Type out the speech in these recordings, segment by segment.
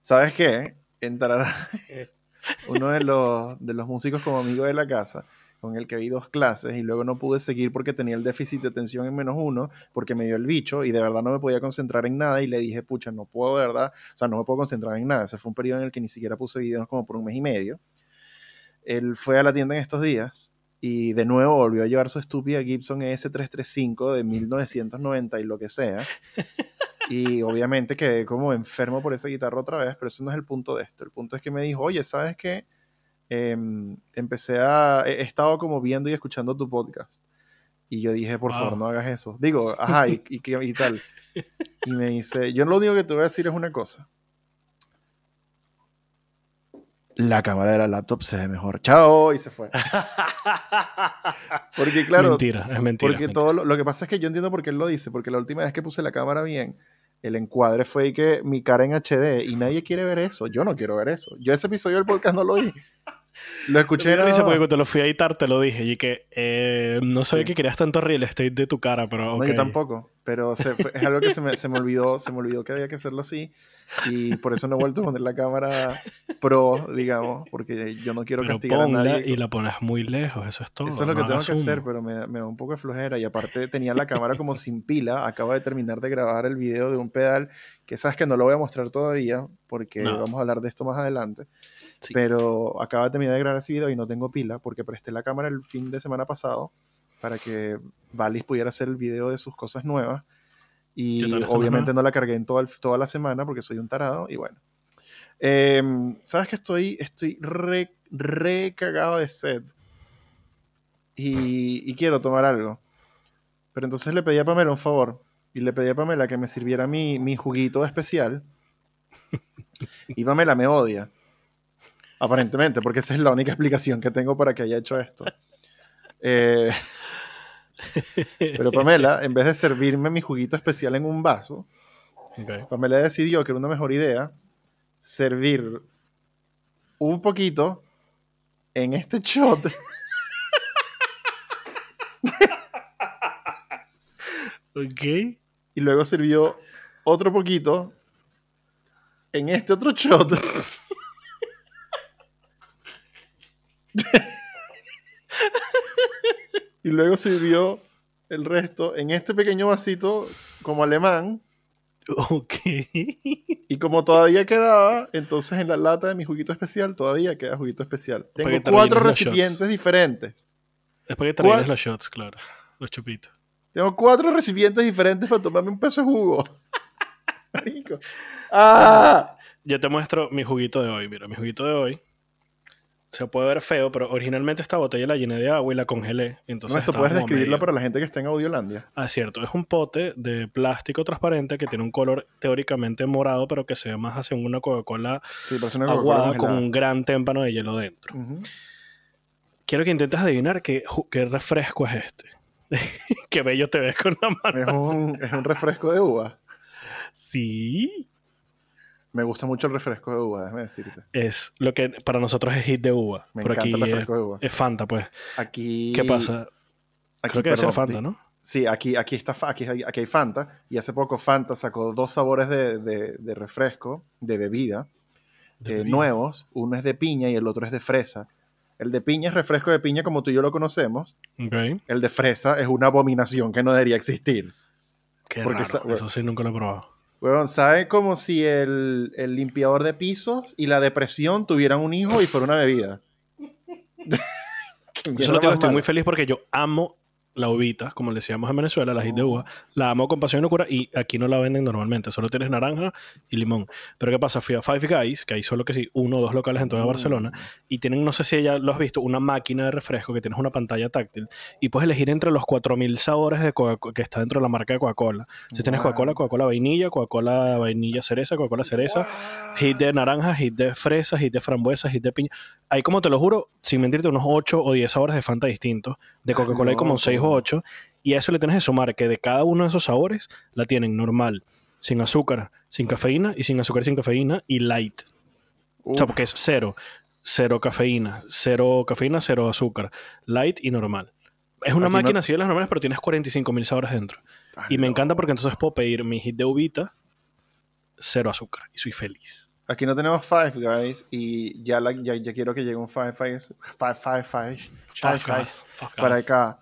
¿Sabes qué? Entrará uno de los, de los músicos como amigo de la casa con el que vi dos clases y luego no pude seguir porque tenía el déficit de atención en menos uno, porque me dio el bicho y de verdad no me podía concentrar en nada y le dije, pucha, no puedo de verdad, o sea, no me puedo concentrar en nada. Ese fue un periodo en el que ni siquiera puse videos como por un mes y medio. Él fue a la tienda en estos días y de nuevo volvió a llevar su estúpida Gibson ES335 de 1990 y lo que sea. Y obviamente quedé como enfermo por esa guitarra otra vez, pero ese no es el punto de esto. El punto es que me dijo, oye, ¿sabes qué? Em, empecé a, he estado como viendo y escuchando tu podcast. Y yo dije, por favor, no hagas eso. Digo, ajá, y, y, tal. Y me dice, yo lo único que te voy a decir es una cosa. La cámara de la laptop se ve mejor. Chao, y se fue. porque claro, mentira, es mentira. Porque todo lo, que pasa es que yo entiendo por qué él lo dice, porque la última vez que puse la cámara bien, el encuadre fue que mi cara en HD y nadie quiere ver eso. Yo no quiero ver eso. Yo ese episodio del podcast no lo vi. Lo escuché. No, porque cuando lo fui a editar te lo dije. Y que eh, no sabía que querías tanto real estate de tu cara, pero. No, yo tampoco. Pero es algo que se me, se me, olvidó. Se me olvidó que había que hacerlo así. Y por eso no he vuelto a poner la cámara pro, digamos. Porque yo no quiero castigar a nadie. Y la pones muy lejos, eso es todo. Eso es lo que tengo que hacer, pero me, me, da un poco de flojera. Y aparte tenía la cámara como sin pila. Acabo de terminar de grabar el video de un pedal que sabes que no lo voy a mostrar todavía. Porque vamos a hablar de esto más adelante. Pero acaba de terminar de grabar ese video y no tengo pila porque presté la cámara el fin de semana pasado para que Valis pudiera hacer el video de sus cosas nuevas. Y obviamente no la cargué en toda, toda la semana porque soy un tarado. Y bueno. Em, ¿Sabes que estoy, estoy re, cagado de sed? Y, quiero tomar algo. Pero entonces le pedí a Pamela un favor. Y le pedí a Pamela que me sirviera mi, mi juguito especial. Y Pamela me odia. Aparentemente, porque esa es la única explicación que tengo para que haya hecho esto. Eh, pero Pamela, en vez de servirme mi juguito especial en un vaso, Pamela decidió que era una mejor idea servir un poquito en este shot. ok. Y luego sirvió otro poquito en este otro shot. y luego sirvió el resto en este pequeño vasito como alemán. Ok. Y como todavía quedaba, entonces en la lata de mi juguito especial todavía queda juguito especial. Tengo cuatro recipientes diferentes. Es para que traigas los shots, claro. Los chupitos. Tengo cuatro recipientes diferentes para tomarme un peso de jugo. Marico. ¡Ah! Yo te muestro mi juguito de hoy. Mira, mi juguito de hoy se puede ver feo, pero originalmente esta botella la llené de agua y la congelé. Entonces no, esto puedes describirla para la gente que está en Audiolandia. Ah, cierto. Es un pote de plástico transparente que tiene un color teóricamente morado, pero que se ve más hacia una Coca-Cola aguada con un gran témpano de hielo dentro. Quiero que intentes adivinar qué, qué refresco es este. qué bello te ves con la mano. Es un, es un refresco de uva. Sí. Me gusta mucho el refresco de uva, déjame decirte. Es lo que para nosotros es hit de uva. Me encanta el refresco de uva. Es Fanta, pues. Aquí. ¿Qué pasa? Aquí, Creo que debe ser Fanta, ¿no? Sí, aquí, aquí, está, aquí, aquí, hay Fanta. Y hace poco Fanta sacó dos sabores de, de, refresco, de bebida, eh, nuevos. Uno es de piña y el otro es de fresa. El de piña es refresco de piña como tú y yo lo conocemos. Okay. El de fresa es una abominación que no debería existir. Qué Porque raro. Eso sí nunca lo he probado. Bueno, ¿sabe como si el, el, limpiador de pisos y la depresión tuvieran un hijo y fuera una bebida? Yo lo estoy muy feliz porque yo amo la uvita, como le decíamos en Venezuela, la hit de uva, la amo con pasión y locura y aquí no la venden normalmente, solo tienes naranja y limón. Pero ¿qué pasa? Fui a Five Guys, que hay solo que sí, uno o dos locales en toda mm. Barcelona, y tienen, no sé si ya lo has visto, una máquina de refresco que tienes una pantalla táctil y puedes elegir entre los 4000 sabores de que está dentro de la marca de Coca-Cola. Si tienes Coca-Cola, Coca-Cola vainilla, Coca-Cola vainilla cereza, Coca-Cola cereza, hit de naranja, hit de fresa, hit de frambuesa, hit de piña. Hay como te lo juro, sin mentirte, unos 8 o 10 sabores de Fanta distintos. De Coca-Cola hay como 6 o 8. Y a eso le tienes que sumar que de cada uno de esos sabores la tienen normal, sin azúcar, sin cafeína y sin azúcar sin cafeína y light. O sea, porque es cero. Cero cafeína, cero cafeína, cero azúcar. Light y normal. Es una máquina así de las normales, pero tienes 45.000 sabores dentro. y me encanta porque entonces puedo pedir mi hit de uvita, cero azúcar. Y soy feliz. Aquí no tenemos Five Guys y ya, la- ya, ya quiero que llegue un Five Guys, Five, five, five, Five Guys para acá.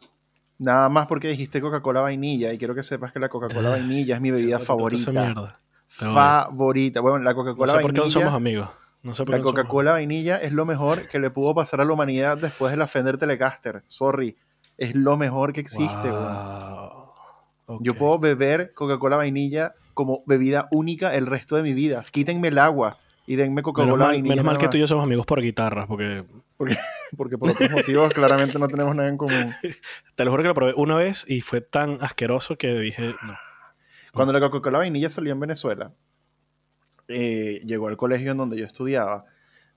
Nada más porque dijiste Coca-Cola vainilla y quiero que sepas que la Coca-Cola vainilla es mi bebida Esa favorita. Favorita. Bueno, la No Coca-Cola sé por qué no somos amigos. No sé por La no Coca-Cola vainilla es lo mejor que le pudo pasar a la humanidad después de la Fender Telecaster. Sorry. Es lo mejor que existe. Wow. Yo puedo beber Coca-Cola vainilla como bebida única el resto de mi vida. Quítenme el agua y denme Coca-Cola Menos menos mal que tú y yo somos amigos por guitarras, porque Porque por otros motivos claramente no tenemos nada en común. te lo juro que lo probé una vez y fue tan asqueroso que dije, no. Cuando la Coca-Cola vainilla salió en Venezuela, eh, llegó al colegio en donde yo estudiaba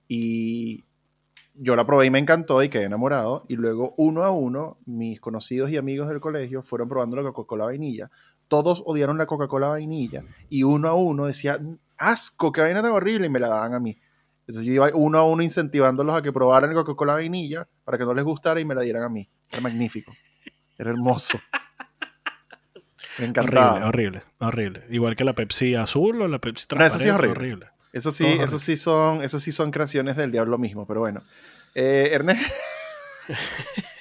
y yo la probé y me encantó y quedé enamorado. Y luego, uno a uno, mis conocidos y amigos del colegio fueron probando la Coca-Cola vainilla. Todos odiaron la Coca-Cola vainilla y uno a uno decía, asco, qué vaina tan horrible, y me la daban a mí. Entonces yo iba uno a uno incentivándolos a que probaran la Coca-Cola vainilla para que no les gustara y me la dieran a mí. Era magnífico. Era hermoso. Me encantaba. Horrible, horrible, horrible. Igual que la Pepsi azul o la Pepsi No, eso sí es transparente, horrible. Eso sí, eso sí son, eso sí son creaciones del diablo mismo, pero bueno. Eh, Ernest.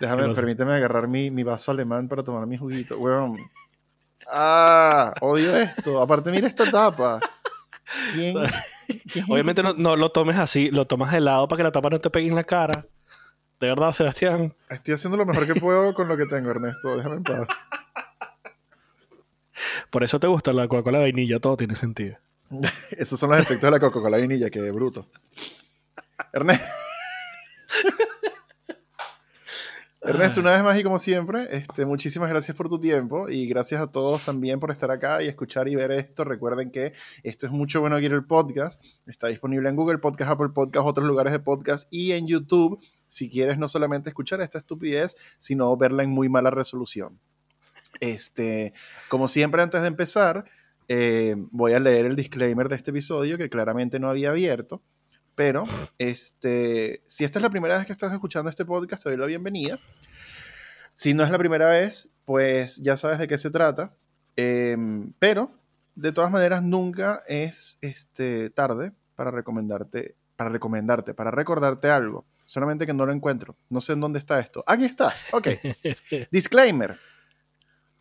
Déjame, ¿Qué pasa? permíteme agarrar mi, mi vaso alemán para tomar mi juguito. Weón. Ah, odio esto. Aparte, mira esta tapa. ¿Quién? quién- Obviamente no, no lo tomes así, lo tomas de lado para que la tapa no te pegue en la cara. De verdad, Sebastián. Estoy haciendo lo mejor que puedo con lo que tengo, Ernesto. Déjame en paz. Por eso te gusta la Coca-Cola de vainilla, todo tiene sentido. Esos son los efectos de la Coca-Cola vainilla, que bruto. Ernesto. Ernesto, una vez más y como siempre, este, muchísimas gracias por tu tiempo y gracias a todos también por estar acá y escuchar y ver esto. Recuerden que esto es mucho bueno aquí el podcast. Está disponible en Google Podcast, Apple Podcast, otros lugares de podcast y en YouTube. Si quieres no solamente escuchar esta estupidez, sino verla en muy mala resolución. Este, como siempre, antes de empezar, eh, voy a leer el disclaimer de este episodio que claramente no había abierto. Pero este, si esta es la primera vez que estás escuchando este podcast, te doy la bienvenida. Si no es la primera vez, pues ya sabes de qué se trata. Em, pero, de todas maneras, nunca es este, tarde para recomendarte, para recomendarte, para recordarte algo. Solamente que no lo encuentro. No sé en dónde está esto. Aquí está. Ok. Disclaimer.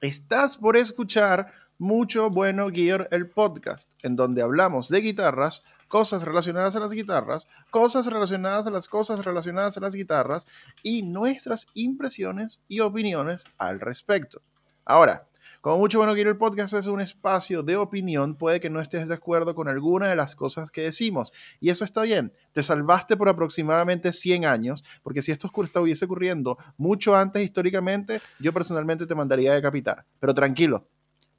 Estás por escuchar Mucho Bueno Gear, el podcast, en donde hablamos de guitarras, cosas relacionadas a las guitarras, cosas relacionadas a las cosas relacionadas a las guitarras y nuestras impresiones y opiniones al respecto. Ahora, como Mucho Bueno Gear, el podcast es un espacio de opinión, puede que no estés de acuerdo con alguna de las cosas que decimos, y eso está bien. Te salvaste por aproximadamente 100 años, porque si esto estuviese ocurriendo mucho antes históricamente, yo personalmente te mandaría a decapitar. Pero tranquilo,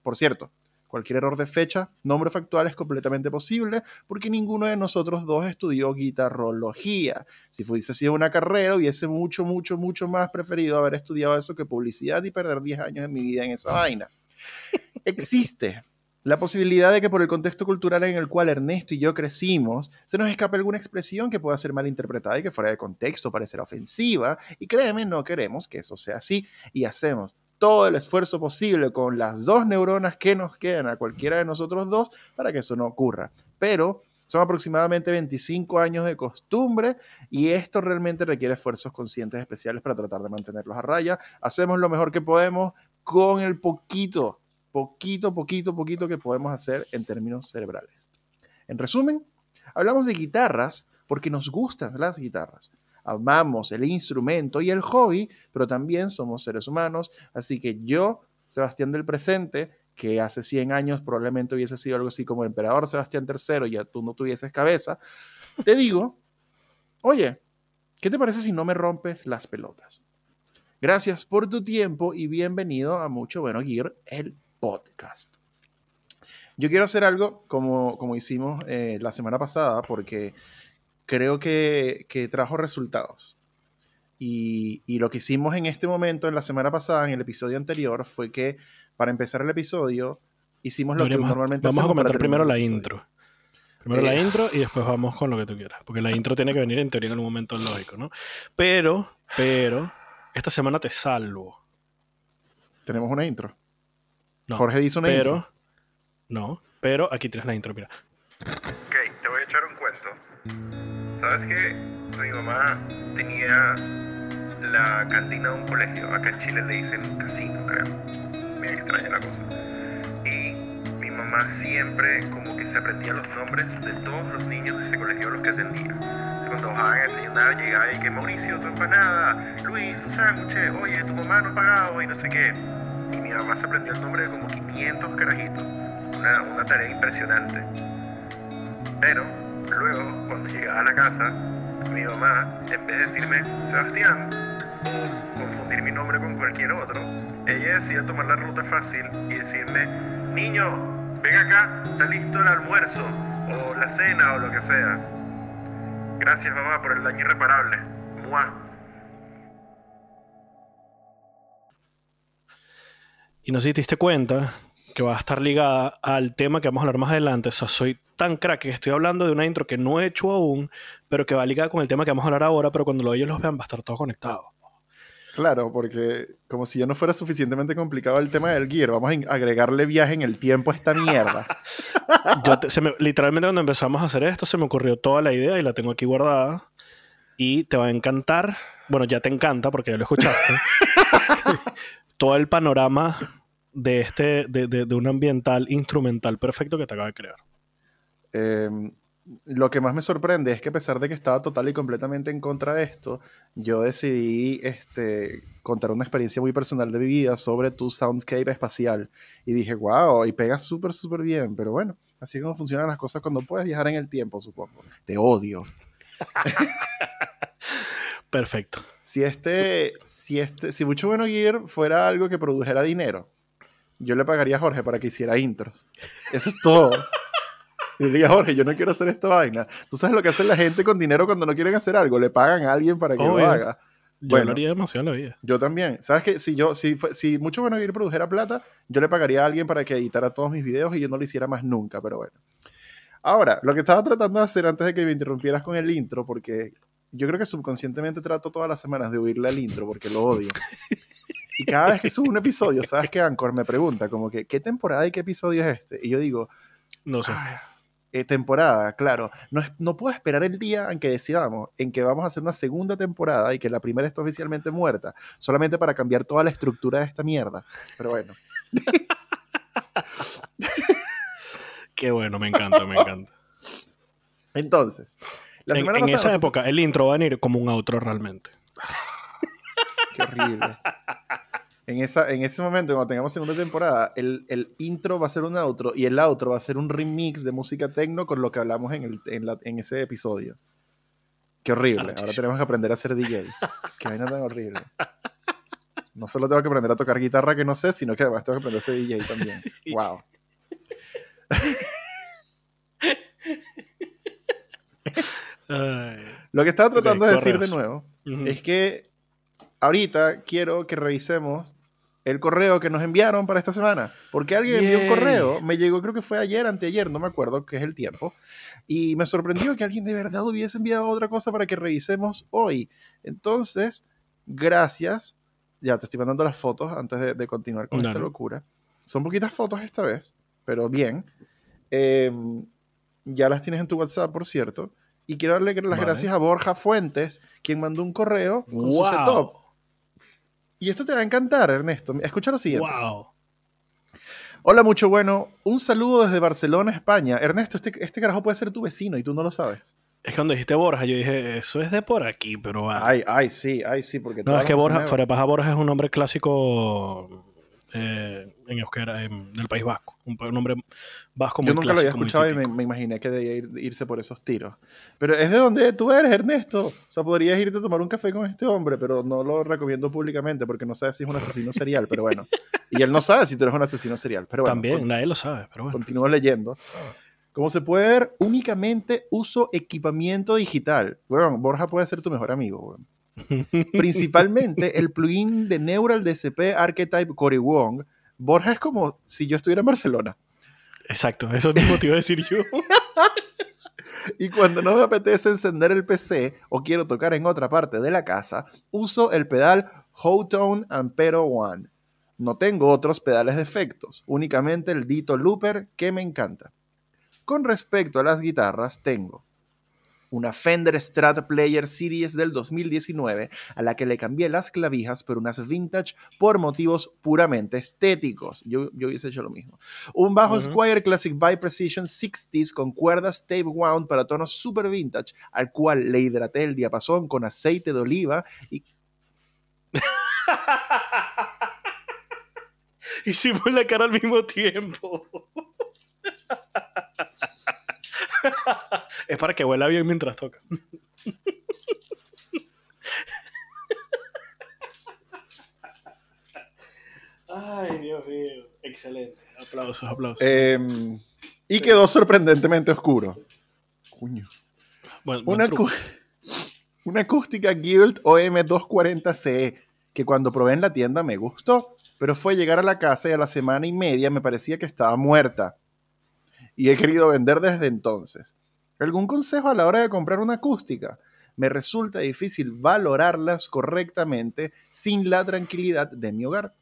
por cierto, cualquier error de fecha, nombre factual es completamente posible porque ninguno de nosotros dos estudió guitarrología. Si fuese sido una carrera, hubiese mucho, mucho, mucho más preferido haber estudiado eso que publicidad y perder 10 años de mi vida en esa vaina. Existe la posibilidad de que por el contexto cultural en el cual Ernesto y yo crecimos, se nos escape alguna expresión que pueda ser malinterpretada y que fuera de contexto parecerá ofensiva, y créeme, no queremos que eso sea así, y hacemos todo el esfuerzo posible con las dos neuronas que nos quedan a cualquiera de nosotros dos para que eso no ocurra. Pero son aproximadamente 25 años de costumbre y esto realmente requiere esfuerzos conscientes especiales para tratar de mantenerlos a raya. Hacemos lo mejor que podemos con el poquito, poquito, poquito, poquito que podemos hacer en términos cerebrales. En resumen, hablamos de guitarras porque nos gustan las guitarras amamos el instrumento y el hobby, pero también somos seres humanos. Así que yo, Sebastián del presente, que hace 100 años probablemente hubiese sido algo así como el emperador Sebastián III ya tú no tuvieses cabeza, te digo, oye, ¿qué te parece si no me rompes las pelotas? Gracias por tu tiempo y bienvenido a Mucho Bueno Gear, el podcast. Yo quiero hacer algo como, como hicimos eh, la semana pasada porque creo que, que trajo resultados. Y, y, lo que hicimos en este momento, en la semana pasada, en el episodio anterior, fue que para empezar el episodio, hicimos lo Deberíamos- que normalmente Vamos a hacemos para comentar primero la intro. Primero Eh. la intro y después vamos con lo que tú quieras. Porque la intro tiene que venir en teoría en algún momento lógico, ¿no? Pero, pero, esta semana te salvo. Tenemos una intro. No, Jorge hizo una pero, intro. no. Pero aquí tienes la intro, mira. Ok, te voy a echar un cuento. ¿Sabes que mi mamá tenía la cantina de un colegio? Acá en Chile le dicen casino, creo. Bien extraña la cosa. Y mi mamá siempre como que se aprendía los nombres de todos los niños de ese colegio a los que atendía. Cuando bajaban a desayunar, llegaba y que Mauricio, tu empanada, Luis, tu sándwich, oye, tu mamá no ha pagado y no sé qué. Y mi mamá se aprendió el nombre de como 500 carajitos. Una tarea impresionante. Pero luego, cuando llegaba a la casa, mi mamá, en vez de decirme Sebastián o confundir mi nombre con cualquier otro, ella decía tomar la ruta fácil y decirme, niño, ven acá, está listo el almuerzo o la cena o lo que sea. Gracias mamá por el daño irreparable. Mua. Y no sé te diste cuenta que va a estar ligada al tema que vamos a hablar más adelante. O sea, soy tan crack que estoy hablando de una intro que no he hecho aún, pero que va ligada con el tema que vamos a hablar ahora, pero cuando ellos los vean va a estar todo conectado. Claro, porque como si ya no fuera suficientemente complicado el tema del gear, vamos a agregarle viaje en el tiempo a esta mierda. literalmente cuando empezamos a hacer esto se me ocurrió toda la idea y la tengo aquí guardada. Y te va a encantar, bueno, ya te encanta porque ya lo escuchaste, todo el panorama de, este, de, de, un ambiental instrumental perfecto que te acaba de crear. Em, lo que más me sorprende es que a pesar de que estaba total y completamente en contra de esto, yo decidí este, contar una experiencia muy personal de mi vida sobre tu soundscape espacial. Y dije, wow, y pega súper, súper bien. Pero bueno, así es como funcionan las cosas cuando puedes viajar en el tiempo, supongo. Te odio. Perfecto. Si este, si este, si Mucho Bueno Gear fuera algo que produjera dinero, yo le pagaría a Jorge para que hiciera intros. Eso es todo. Y diría, Jorge, yo no quiero hacer esta vaina. Tú sabes lo que hace la gente con dinero cuando no quieren hacer algo. Le pagan a alguien para que lo haga. Yo bueno, lo haría demasiado en la vida. Yo también. ¿Sabes qué? Si yo, si, si mucho bueno ir produjera plata, yo le pagaría a alguien para que editara todos mis videos y yo no lo hiciera más nunca, pero bueno. Ahora, lo que estaba tratando de hacer antes de que me interrumpieras con el intro, porque yo creo que subconscientemente trato todas las semanas de oírle al intro porque lo odio. Y cada vez que subo un episodio, ¿sabes qué? Anchor me pregunta como que, ¿qué temporada y qué episodio es este? Y yo digo, no sé. Eh, temporada, claro. No, no puedo esperar el día en que decidamos en que vamos a hacer una segunda temporada y que la primera está oficialmente muerta, solamente para cambiar toda la estructura de esta mierda. Pero bueno. Qué bueno, me encanta, me encanta. Entonces, la semana en, en esa época el intro va a venir como un outro realmente. Qué horrible en, esa, en ese momento, cuando tengamos segunda temporada, el, el, intro va a ser un outro y el outro va a ser un remix de música techno con lo que hablamos en, el, en, la, en ese episodio. Qué horrible. Ahora tenemos que aprender a ser DJ. Qué vaina tan horrible. No solo tengo que aprender a tocar guitarra que no sé, sino que además tengo que aprender a ser DJ también. Wow. Lo que estaba tratando de decir de nuevo es que ahorita quiero que revisemos el correo que nos enviaron para esta semana. Porque alguien envió un correo, me llegó, creo que fue ayer, anteayer, no me acuerdo, que es el tiempo. Y me sorprendió que alguien de verdad hubiese enviado otra cosa para que revisemos hoy. Entonces, gracias. Ya te estoy mandando las fotos antes de, continuar con esta locura. Son poquitas fotos esta vez, pero bien. Em, ya las tienes en tu WhatsApp, por cierto. Y quiero darle las gracias a Borja Fuentes, quien mandó un correo con su setup y esto te va a encantar, Ernesto. Escucha lo siguiente. Wow. Hola, mucho bueno. Un saludo desde Barcelona, España. Ernesto, este, este carajo puede ser tu vecino y tú no lo sabes. Es que cuando dijiste Borja, yo dije, eso es de por aquí, pero... Ay, ay, sí, ay, sí, porque... No, es que Borja, fuera de Borja es un nombre clásico eh, en euskera en, del País Vasco. Un, nombre vasco muy Yo nunca lo había escuchado y me, imaginé que debía irse por esos tiros. Pero es de donde tú eres, Ernesto. O sea, podrías irte a tomar un café con este hombre, pero no lo recomiendo públicamente porque no sabes si es un asesino serial, pero bueno. Y él no sabe si tú eres un asesino serial, pero bueno. También, nadie lo sabe, pero bueno. Continúo leyendo. Como se puede ver, únicamente uso equipamiento digital. Bueno, Borja puede ser tu mejor amigo. Principalmente el plugin de Neural DCP Archetype Corey Wong. Borja es como si yo estuviera en Barcelona. Exacto, eso mismo te iba a decir yo. y cuando no me apetece encender el PC o quiero tocar en otra parte de la casa, uso el pedal Hotone Ampero One. No tengo otros pedales de efectos, únicamente el Dito Looper que me encanta. Con respecto a las guitarras, tengo una Fender Strat Player Series del 2019 a la que le cambié las clavijas por unas vintage por motivos puramente estéticos. Yo, yo hubiese hecho lo mismo. Un bajo Squire Classic by Precision 60s con cuerdas tape wound para tonos super vintage al cual le hidraté el diapasón con aceite de oliva y... Hicimos la cara al mismo tiempo. es para que huela bien mientras toca. Ay, Dios mío. Excelente. Aplausos, aplausos. Em, y quedó sorprendentemente oscuro. Cuño. una, una acústica Guild OM240CE que cuando probé en la tienda me gustó, pero fue llegar a la casa y a la semana y media me parecía que estaba muerta y he querido vender desde entonces. ¿Algún consejo a la hora de comprar una acústica? Me resulta difícil valorarlas correctamente sin la tranquilidad de mi hogar.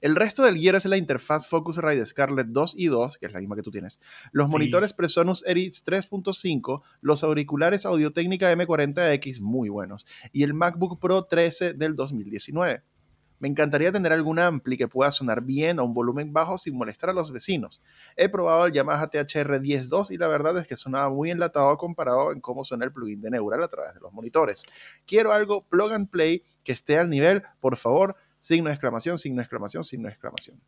El resto del gear es la interfaz Focusrite Scarlett 2 y 2, que es la misma que tú tienes, los monitores Presonus Eris 3.5, los auriculares Audio Técnica M40X muy buenos y el MacBook Pro 13 del 2019. Me encantaría tener algún ampli que pueda sonar bien a un volumen bajo sin molestar a los vecinos. He probado el Yamaha THR 10.2 y la verdad es que sonaba muy enlatado comparado en cómo suena el plugin de Neural a través de los monitores. Quiero algo plug and play que esté al nivel, por favor, signo de exclamación, signo de exclamación, signo de exclamación.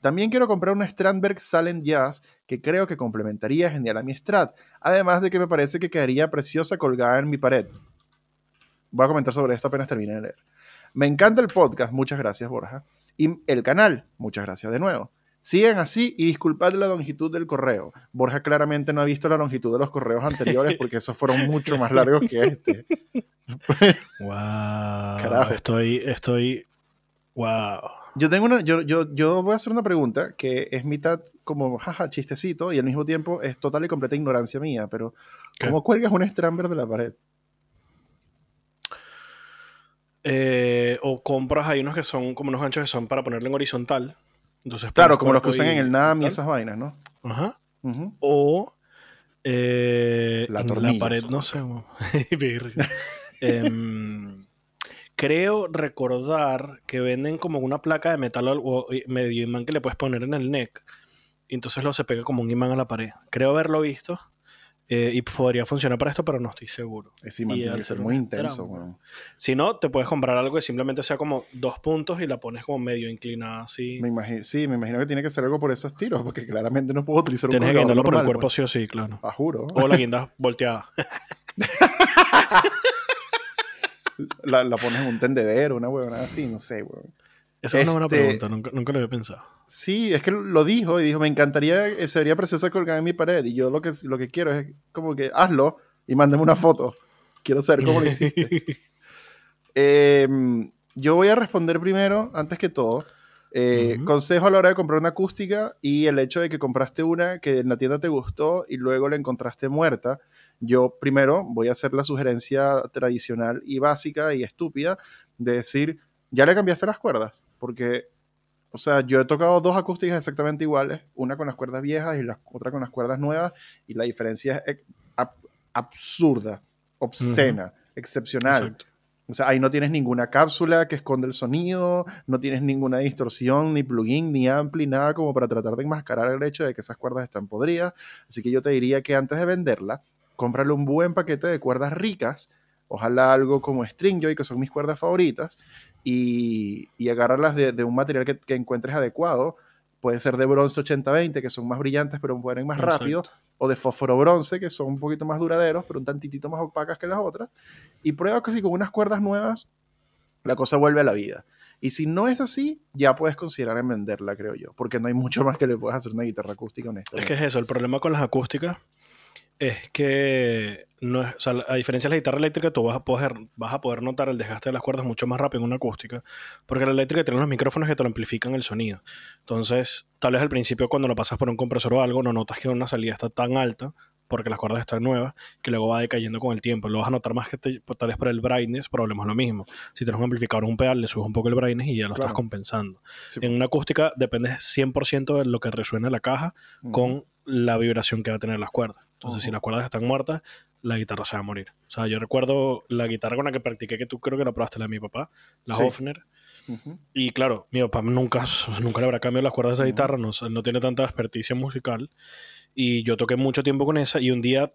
También quiero comprar una Strandberg Silent Jazz que creo que complementaría genial a mi Strat, además de que me parece que quedaría preciosa colgada en mi pared. Voy a comentar sobre esto apenas termine de leer. Me encanta el podcast, muchas gracias Borja. Y el canal, muchas gracias de nuevo. Sigan así y disculpad la longitud del correo. Borja claramente no ha visto la longitud de los correos anteriores porque esos fueron mucho más largos que este. wow. Carajo. Estoy, estoy. Wow. Yo tengo una, yo, yo, yo voy a hacer una pregunta que es mitad como jaja, chistecito y al mismo tiempo es total y completa ignorancia mía, pero ¿cómo cuelgas un Stramber de la pared? Eh, o compras, hay unos que son como unos ganchos que son para ponerle en horizontal. Entonces, claro, como los que usan en el NAM y esas vainas, ¿no? Ajá. O eh, la, en la pared, no sé. Em, creo recordar que venden como una placa de metal o medio imán que le puedes poner en el neck. Y entonces lo se pega como un imán a la pared. Creo haberlo visto. Eh, y podría funcionar para esto, pero no estoy seguro. Es sí, tiene que ser muy intenso, Si no, te puedes comprar algo que simplemente sea como dos puntos y la pones como medio inclinada así. Me imagino, sí, me imagino que tiene que ser algo por esos tiros, porque claramente no puedo utilizar un Tienes que guindarlo por el cuerpo pues. sí o sí, claro. Ah, juro. O la guinda volteada. la, la, pones en un tendedero, una huevona así, no sé, weón. Esa es una buena este, pregunta, nunca, nunca, lo había pensado. Sí, es que lo dijo y dijo, me encantaría, eh, sería preciosa colgada en mi pared y yo lo que, lo que quiero es como que hazlo y mándame una foto. Quiero saber cómo lo hiciste. Em, yo voy a responder primero, antes que todo. Eh, consejo a la hora de comprar una acústica y el hecho de que compraste una que en la tienda te gustó y luego la encontraste muerta. Yo primero voy a hacer la sugerencia tradicional y básica y estúpida de decir, ya le cambiaste las cuerdas, porque, o sea, yo he tocado dos acústicas exactamente iguales, una con las cuerdas viejas y la otra con las cuerdas nuevas, y la diferencia es absurda, obscena, excepcional. O sea, ahí no tienes ninguna cápsula que esconde el sonido, no tienes ninguna distorsión, ni plugin, ni ampli, nada como para tratar de enmascarar el hecho de que esas cuerdas están podridas. Así que yo te diría que antes de venderla, cómprale un buen paquete de cuerdas ricas, ojalá algo como Stringjoy, que son mis cuerdas favoritas, y, y agarrarlas de, un material que, encuentres adecuado. Puede ser de bronce 80-20, que son más brillantes pero pueden más rápido, o de fósforo bronce, que son un poquito más duraderos, pero un tantitito más opacas que las otras. Y prueba que si con unas cuerdas nuevas la cosa vuelve a la vida. Y si no es así, ya puedes considerar en venderla, creo yo, porque no hay mucho más que le puedas hacer una guitarra acústica honesta. Es que es eso, el problema con las acústicas es que no es, a diferencia de la guitarra eléctrica, tú vas a, poder, vas a poder notar el desgaste de las cuerdas mucho más rápido en una acústica, porque la eléctrica tiene los micrófonos que te lo amplifican el sonido. Entonces, tal vez al principio cuando lo pasas por un compresor o algo, no notas que una salida está tan alta, porque las cuerdas están nuevas, que luego va decayendo con el tiempo. Lo vas a notar más que te, pues, tal vez por el brightness, problema es lo mismo. Si tienes un amplificador o un pedal, le subes un poco el brightness y ya lo estás compensando. En una acústica depende 100% de lo que resuena la caja con la vibración que va a tener las cuerdas. Entonces, si las cuerdas están muertas, la guitarra se va a morir. O sea, yo recuerdo la guitarra con la que practiqué, que tú creo que la probaste, la de mi papá, la Hofner. Y claro, mi papá nunca, nunca le habrá cambiado las cuerdas de esa guitarra, no, no tiene tanta experticia musical. Y yo toqué mucho tiempo con esa y un día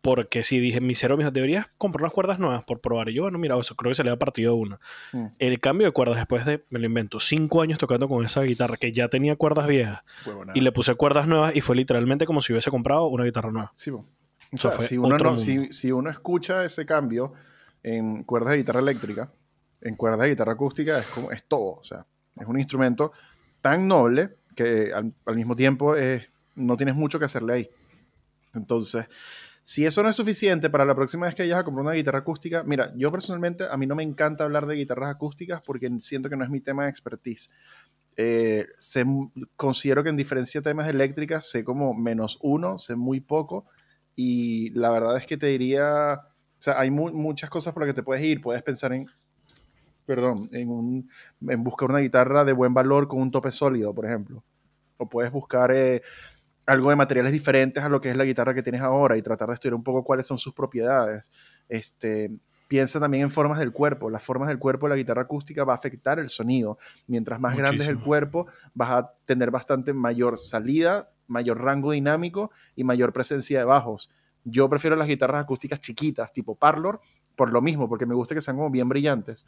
porque si dije, mi cero me dijo, deberías comprar unas cuerdas nuevas por probar. Y yo, bueno, mira, eso creo que se le ha partido una. Mm. El cambio de cuerdas después de, me lo invento, cinco años tocando con esa guitarra que ya tenía cuerdas viejas y le puse cuerdas nuevas y fue literalmente como si hubiese comprado una guitarra nueva. Sí, o sea, si, uno si, uno escucha ese cambio en cuerdas de guitarra eléctrica, en cuerdas de guitarra acústica, es, como, es todo. O sea, es un instrumento tan noble que al, al mismo tiempo es, no tienes mucho que hacerle ahí. Entonces, si eso no es suficiente para la próxima vez que vayas a comprar una guitarra acústica, mira, yo personalmente a mí no me encanta hablar de guitarras acústicas porque siento que no es mi tema de expertise. Eh, considero que en diferencia de temas eléctricas sé como menos uno, sé muy poco y la verdad es que te diría, o sea, hay muchas cosas por las que te puedes ir, puedes pensar en, perdón, en, buscar una guitarra de buen valor con un tope sólido, por ejemplo. O puedes buscar eh, algo de materiales diferentes a lo que es la guitarra que tienes ahora y tratar de estudiar un poco cuáles son sus propiedades. Este, piensa también en formas del cuerpo. Las formas del cuerpo de la guitarra acústica va a afectar el sonido. Mientras más grande es el cuerpo, vas a tener bastante mayor salida, mayor rango dinámico y mayor presencia de bajos. Yo prefiero las guitarras acústicas chiquitas, tipo Parlor, por lo mismo, porque me gusta que sean como bien brillantes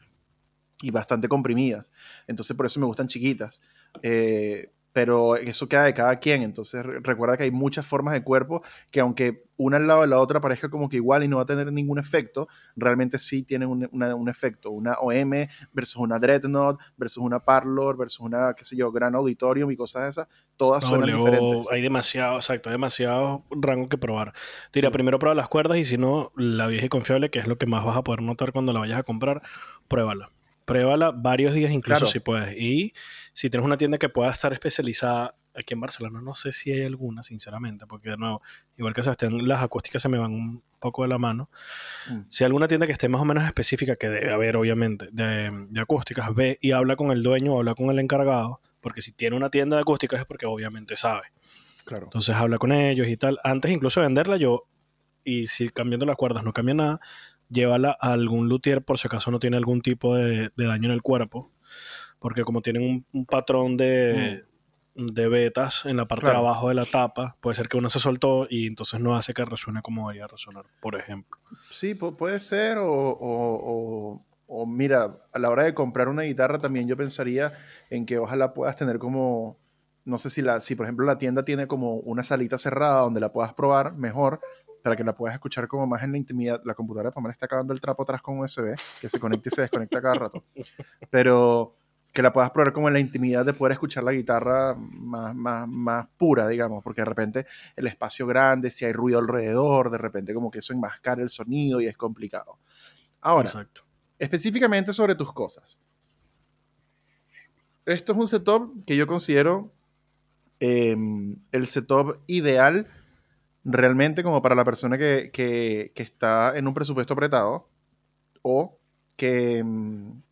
y bastante comprimidas. Entonces, por eso me gustan chiquitas. Eh, pero eso queda de cada quien. Entonces recuerda que hay muchas formas de cuerpo que aunque una al lado de la otra parezca como que igual y no va a tener ningún efecto, realmente sí tienen un, efecto. Una OM versus una Dreadnought versus una Parlor versus una, qué sé yo, Gran Auditorium y cosas de esas, todas suenan diferentes. Hay demasiado, exacto, hay demasiado rango que probar. Tira, primero prueba las cuerdas y si no, la vieja y confiable, que es lo que más vas a poder notar cuando la vayas a comprar, pruébala pruébala varios días incluso si puedes. Y si tienes una tienda que pueda estar especializada aquí en Barcelona, no sé si hay alguna, sinceramente, porque de nuevo, igual que estén las acústicas se me van un poco de la mano. Mm. Si hay alguna tienda que esté más o menos específica, que debe haber obviamente, de, acústicas, ve y habla con el dueño o habla con el encargado, porque si tiene una tienda de acústicas es porque obviamente sabe. Claro. Entonces habla con ellos y tal. Antes incluso de venderla yo, y si cambiando las cuerdas no cambia nada, llévala a algún luthier por si acaso no tiene algún tipo de, daño en el cuerpo. Porque como tienen un, patrón de, mm. de vetas en la parte de abajo de la tapa, puede ser que una se soltó y entonces no hace que resuene como debería resonar, por ejemplo. Sí, puede ser o, o, mira, a la hora de comprar una guitarra también yo pensaría en que ojalá puedas tener como no sé si, la, si por ejemplo la tienda tiene como una salita cerrada donde la puedas probar mejor, para que la puedas escuchar como más en la intimidad. La computadora Pamela está acabando el trapo atrás con USB, que se conecta y se desconecta cada rato. Pero que la puedas probar como en la intimidad de poder escuchar la guitarra más, más, más pura, digamos, porque de repente el espacio grande, si hay ruido alrededor, de repente como que eso enmascara el sonido y es complicado. Ahora, específicamente sobre tus cosas. Esto es un setup que yo considero em, el setup ideal realmente como para la persona que, está en un presupuesto apretado o que, mm,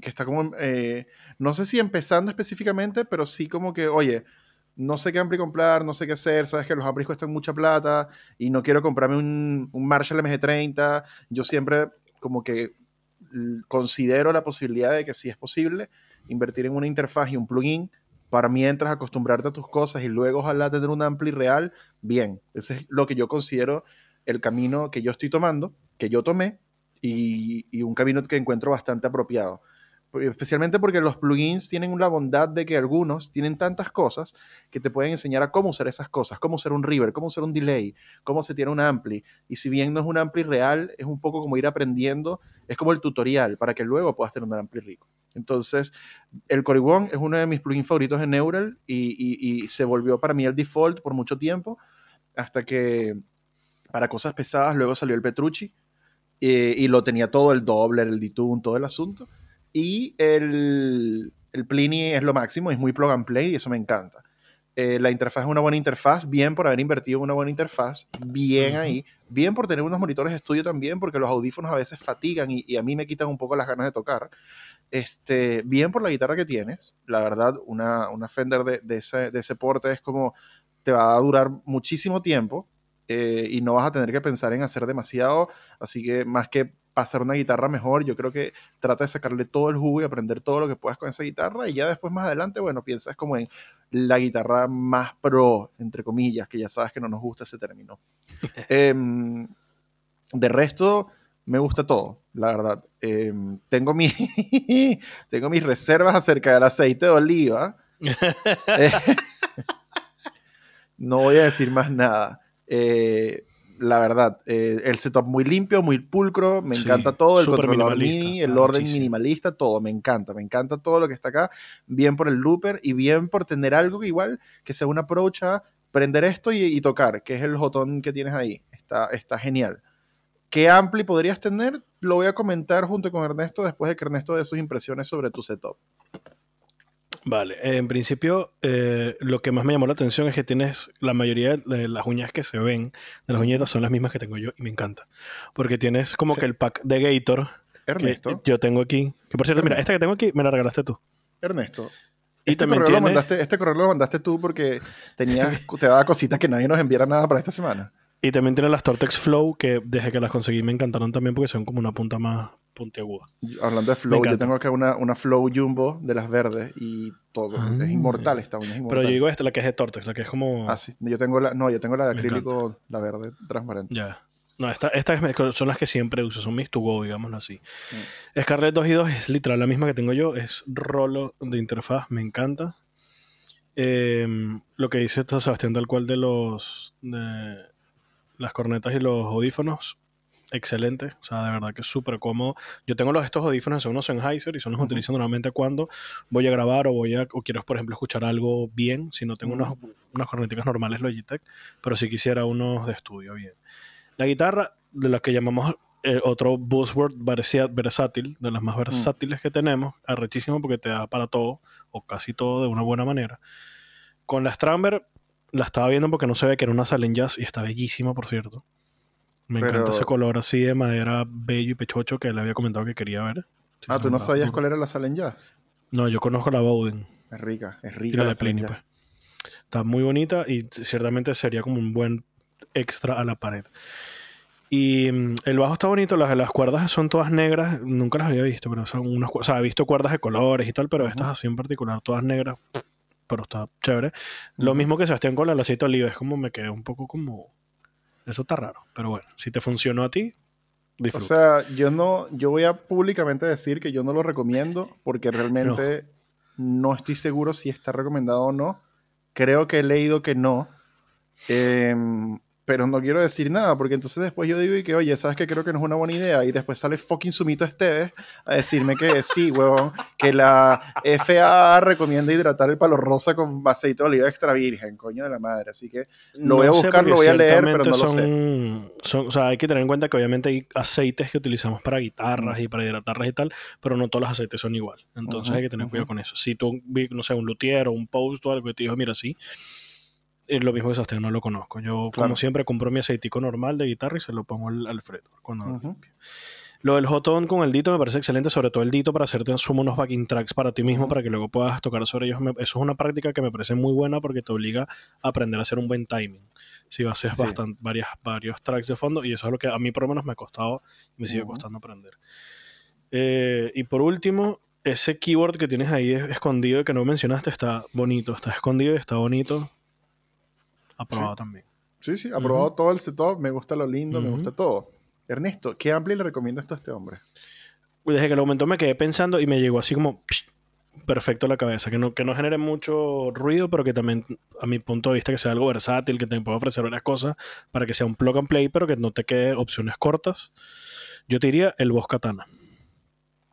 que está como, eh, no sé si empezando específicamente, pero sí como que, oye, no sé qué ampli comprar, no sé qué hacer, sabes que los amplis cuestan mucha plata y no quiero comprarme un, un Marshall MG30. Yo siempre como que considero la posibilidad de que si es posible invertir en una interfaz y un plugin para mientras acostumbrarte a tus cosas y luego ojalá tener un ampli real, bien. Ese es lo que yo considero el camino que yo estoy tomando, que yo tomé, y, un camino que encuentro bastante apropiado. Especialmente porque los plugins tienen la bondad de que algunos tienen tantas cosas que te pueden enseñar a cómo usar esas cosas, cómo usar un river, cómo usar un delay, cómo se tiene un ampli. Y si bien no es un ampli real, es un poco como ir aprendiendo, es como el tutorial para que luego puedas tener un ampli rico. Entonces, el One es uno de mis plugins favoritos en Neural y, se volvió para mí el default por mucho tiempo, hasta que para cosas pesadas luego salió el Petrucci y lo tenía todo, el Doubler, el Detune, todo el asunto. Y el, el Pliny es lo máximo, es muy plug and play y eso me encanta. Eh, la interfaz es una buena interfaz, bien por haber invertido en una buena interfaz, bien ahí, bien por tener unos monitores de estudio también, porque los audífonos a veces fatigan y, a mí me quitan un poco las ganas de tocar. Este, bien por la guitarra que tienes, la verdad, una, una Fender de, de, ese, de ese porte es como, te va a durar muchísimo tiempo, eh, y no vas a tener que pensar en hacer demasiado. Así que más que pasar una guitarra mejor, yo creo que trata de sacarle todo el jugo y aprender todo lo que puedas con esa guitarra y ya después más adelante, bueno, piensas como en la guitarra más pro, entre comillas, que ya sabes que no nos gusta ese término. Em, de resto, me gusta todo, la verdad. Em, tengo, mi tengo mis reservas acerca del aceite de oliva. Eh, no voy a decir más nada. Eh, la verdad, eh, el setup muy limpio, muy pulcro, me encanta todo, el controlador MIDI, el orden minimalista, todo, me encanta, me encanta todo lo que está acá, bien por el looper y bien por tener algo que igual que sea una approach a prender esto y, tocar, que es el botón que tienes ahí, está, está genial. ¿Qué ampli podrías tener? Lo voy a comentar junto con Ernesto después de que Ernesto dé sus impresiones sobre tu setup. Vale, en principio eh, lo que más me llamó la atención es que tienes la mayoría de las uñas que se ven de las uñetas son las mismas que tengo yo y me encanta. Porque tienes como que el pack de Gator Ernesto. Que yo tengo aquí. Que por cierto, mira, esta que tengo aquí me la regalaste tú. Ernesto. Y este, correo lo mandaste, este correo lo mandaste tú porque tenías, te daba cositas que nadie nos enviara nada para esta semana. Y también tiene las Tortex Flow que desde que las conseguí me encantaron también porque son como una punta más, puntiaguda. Hablando de flow, yo tengo acá una, una flow jumbo de las verdes y todo. es ah. inmortal esta uña, Pero yo digo esta, la que es de Tortex, la que es como... Ah, sí. Yo tengo la, no, yo tengo la de acrílico, la verde, transparente. Ya. No, estas son las que siempre uso, son mis to go, digámoslo así. Mm. Scarlett 2 y 2 es literal la misma que tengo yo, es rolo de interfaz, me encanta. Em, lo que dice Sebastián tal cual de los de las cornetas y los audífonos, excelente. O sea, de verdad que es súper cómodo. Yo tengo los, estos audífonos, son unos Sennheiser y son los que utilizo normalmente cuando voy a grabar o voy a, o quiero, por ejemplo, escuchar algo bien. Si no tengo unas, unas corneticas normales Logitech, pero si quisiera unos de estudio bien. La guitarra, de la que llamamos eh, otro buzzword versátil, de las más versátiles que tenemos, arrechísimo porque te da para todo, o casi todo de una buena manera. Con la Stramber, la estaba viendo porque no se ve que era una Salen Jazz y está bellísima, por cierto. Me encanta ese color así de madera bello y pechocho que le había comentado que quería ver. ah, ¿tú no sabías cuál era la Salen Jazz? No, yo conozco la Bowden. Es rica, es rica. la, de pues. Está muy bonita y ciertamente sería como un buen extra a la pared. Y mm, el bajo está bonito, las, las cuerdas son todas negras, nunca las había visto, pero son unas o sea, he visto cuerdas de colores y tal, pero estas así en particular, todas negras, pero está chévere. Lo mismo que Sebastián con el aceite de oliva, es como me quedé un poco como eso está raro. Pero bueno, si te funcionó a ti, disfruta. O sea, yo no, yo voy a públicamente decir que yo no lo recomiendo porque realmente no, estoy seguro si está recomendado o no. Creo que he leído que no. Eh, pero no quiero decir nada, porque entonces después yo digo y que, oye, ¿sabes que Creo que no es una buena idea. Y después sale fucking Sumito Esteves a decirme que sí, huevón, que la FAA recomienda hidratar el palo rosa con aceite de oliva extra virgen, coño de la madre. Así que lo voy a buscar, lo voy a leer, pero no lo sé. Son, o sea, hay que tener en cuenta que obviamente hay aceites que utilizamos para guitarras y para hidratarlas y tal, pero no todos los aceites son igual. Entonces hay que tener cuidado con eso. Si tú, no sé, un luthier o un post o algo que te dijo, mira, sí lo mismo que Sebastián, no lo conozco. Yo, como siempre, compro mi aceitico normal de guitarra y se lo pongo al Alfredo cuando lo limpio. Lo del hotón con el Dito me parece excelente, sobre todo el Dito para hacerte en sumo unos backing tracks para ti mismo, para que luego puedas tocar sobre ellos. eso es una práctica que me parece muy buena porque te obliga a aprender a hacer un buen timing. Si vas a hacer bastante, varias, varios tracks de fondo, y eso es lo que a mí por lo menos me ha costado y me sigue costando aprender. Eh, y por último, ese keyword que tienes ahí escondido y que no mencionaste está bonito, está escondido y está bonito. Aprobado también. Sí, sí, aprobado todo el setup, me gusta lo lindo, me gusta todo. Ernesto, ¿qué ampli le recomiendas esto a este hombre? Desde que lo momento me quedé pensando y me llegó así como perfecto a la cabeza, que no, que no genere mucho ruido, pero que también, a mi punto de vista, que sea algo versátil, que te pueda ofrecer varias cosas para que sea un plug and play, pero que no te quede opciones cortas. Yo te diría el Boss Katana.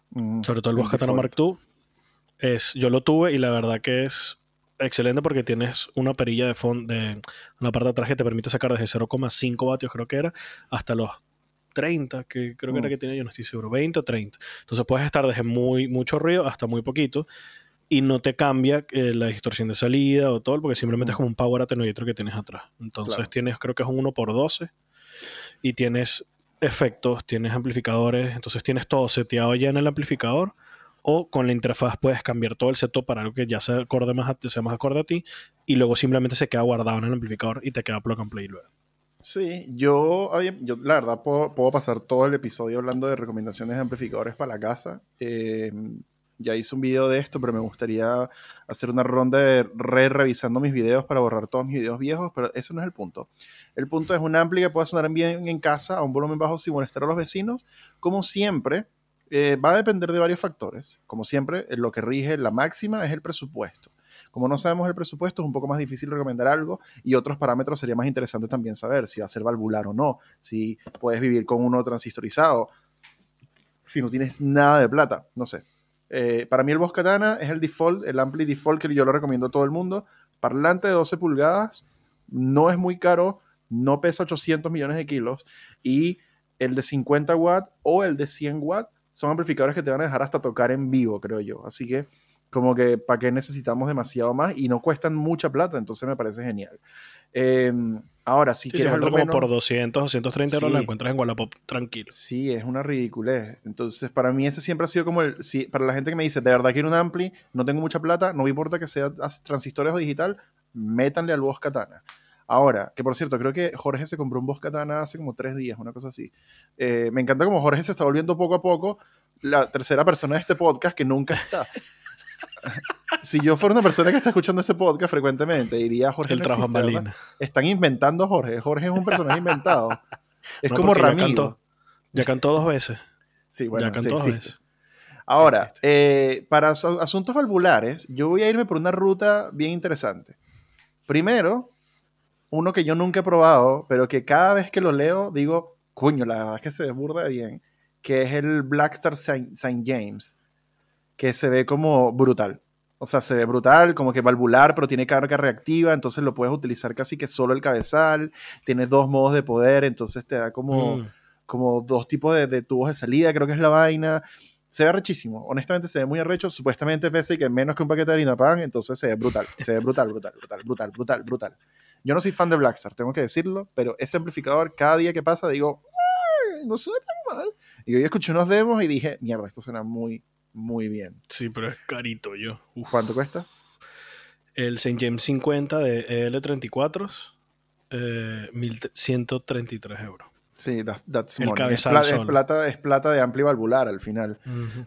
Mm, Sobre todo el Boss Katana Mark II. Es, yo lo tuve y la verdad que es excelente porque tienes una perilla de fondo, de una parte de atrás que te permite sacar desde 0,5 vatios, creo que era, hasta los 30, que creo que era mm. que tiene, yo no estoy seguro, 20 o 30. Entonces puedes estar desde muy mucho ruido hasta muy poquito. y no te cambia eh, la distorsión de salida o todo, porque simplemente es como un power attenuator que tienes atrás. Entonces tienes, creo que es un 1x12 y tienes efectos, tienes amplificadores, entonces tienes todo seteado ya en el amplificador o con la interfaz puedes cambiar todo el setup para algo que ya sea, acorde más a, sea más acorde a ti y luego simplemente se queda guardado en el amplificador y te queda plug and play luego. Sí, yo, yo la verdad puedo, puedo, pasar todo el episodio hablando de recomendaciones de amplificadores para la casa. Eh, ya hice un video de esto, pero me gustaría hacer una ronda de re revisando mis videos para borrar todos mis videos viejos, pero eso no es el punto. El punto es un ampli que pueda sonar bien en casa a un volumen bajo sin molestar a los vecinos. Como siempre, eh, va a depender de varios factores. Como siempre, lo que rige la máxima es el presupuesto. Como no sabemos el presupuesto, es un poco más difícil recomendar algo y otros parámetros sería más interesante también saber si va a ser valvular o no, si puedes vivir con uno transistorizado, si no tienes nada de plata, no sé. Eh, para mí el Boss Katana es el default, el ampli default que yo lo recomiendo a todo el mundo. Parlante de 12 pulgadas, no es muy caro, no pesa 800 millones de kilos y el de 50 watts o el de 100 watts son amplificadores que te van a dejar hasta tocar en vivo, creo yo. Así que como que para qué necesitamos demasiado más y no cuestan mucha plata, entonces me parece genial. Em, ahora, si quieres algo como por 200 o 130 euros la encuentras en Wallapop tranquilo. Sí, es una ridiculez. Entonces, para mí ese siempre ha sido como el... Si, para la gente que me dice, de verdad quiero un ampli, no tengo mucha plata, no me importa que sea transistores o digital, métanle al Boss Katana. Ahora, que por cierto, creo que Jorge se compró un Boss Katana hace como tres días, una cosa así. Eh, me encanta como Jorge se está volviendo poco a poco la tercera persona de este podcast que nunca está si yo fuera una persona que está escuchando este podcast frecuentemente, diría Jorge. El trabajo en Están inventando a Jorge. Jorge es un personaje inventado. Es como Ramiro. Ya cantó, dos veces. Sí, bueno, ya cantó dos veces. Ahora, eh, para asuntos valvulares, yo voy a irme por una ruta bien interesante. Primero, uno que yo nunca he probado, pero que cada vez que lo leo digo, coño, la verdad es que se desburda bien, que es el Blackstar St. James que se ve como brutal. O sea, se ve brutal, como que valvular, pero tiene carga reactiva, entonces lo puedes utilizar casi que solo el cabezal. Tiene dos modos de poder, entonces te da como, mm. como dos tipos de, tubos de salida, creo que es la vaina. Se ve rechísimo, honestamente se ve muy arrecho. Supuestamente pese que menos que un paquete de harina pan, entonces se ve brutal, se ve brutal, brutal, brutal, brutal, brutal, brutal. Yo no soy fan de Blackstar, tengo que decirlo, pero ese amplificador, cada día que pasa, digo, no suena tan mal. Y yo escuché unos demos y dije, mierda, esto suena muy, muy bien. Sí, pero es carito yo. ¿Cuánto cuesta? El St. James 50 de L34, eh, 1133 euros. Sí, that's el es, plata, es, plata, de amplio valvular al final.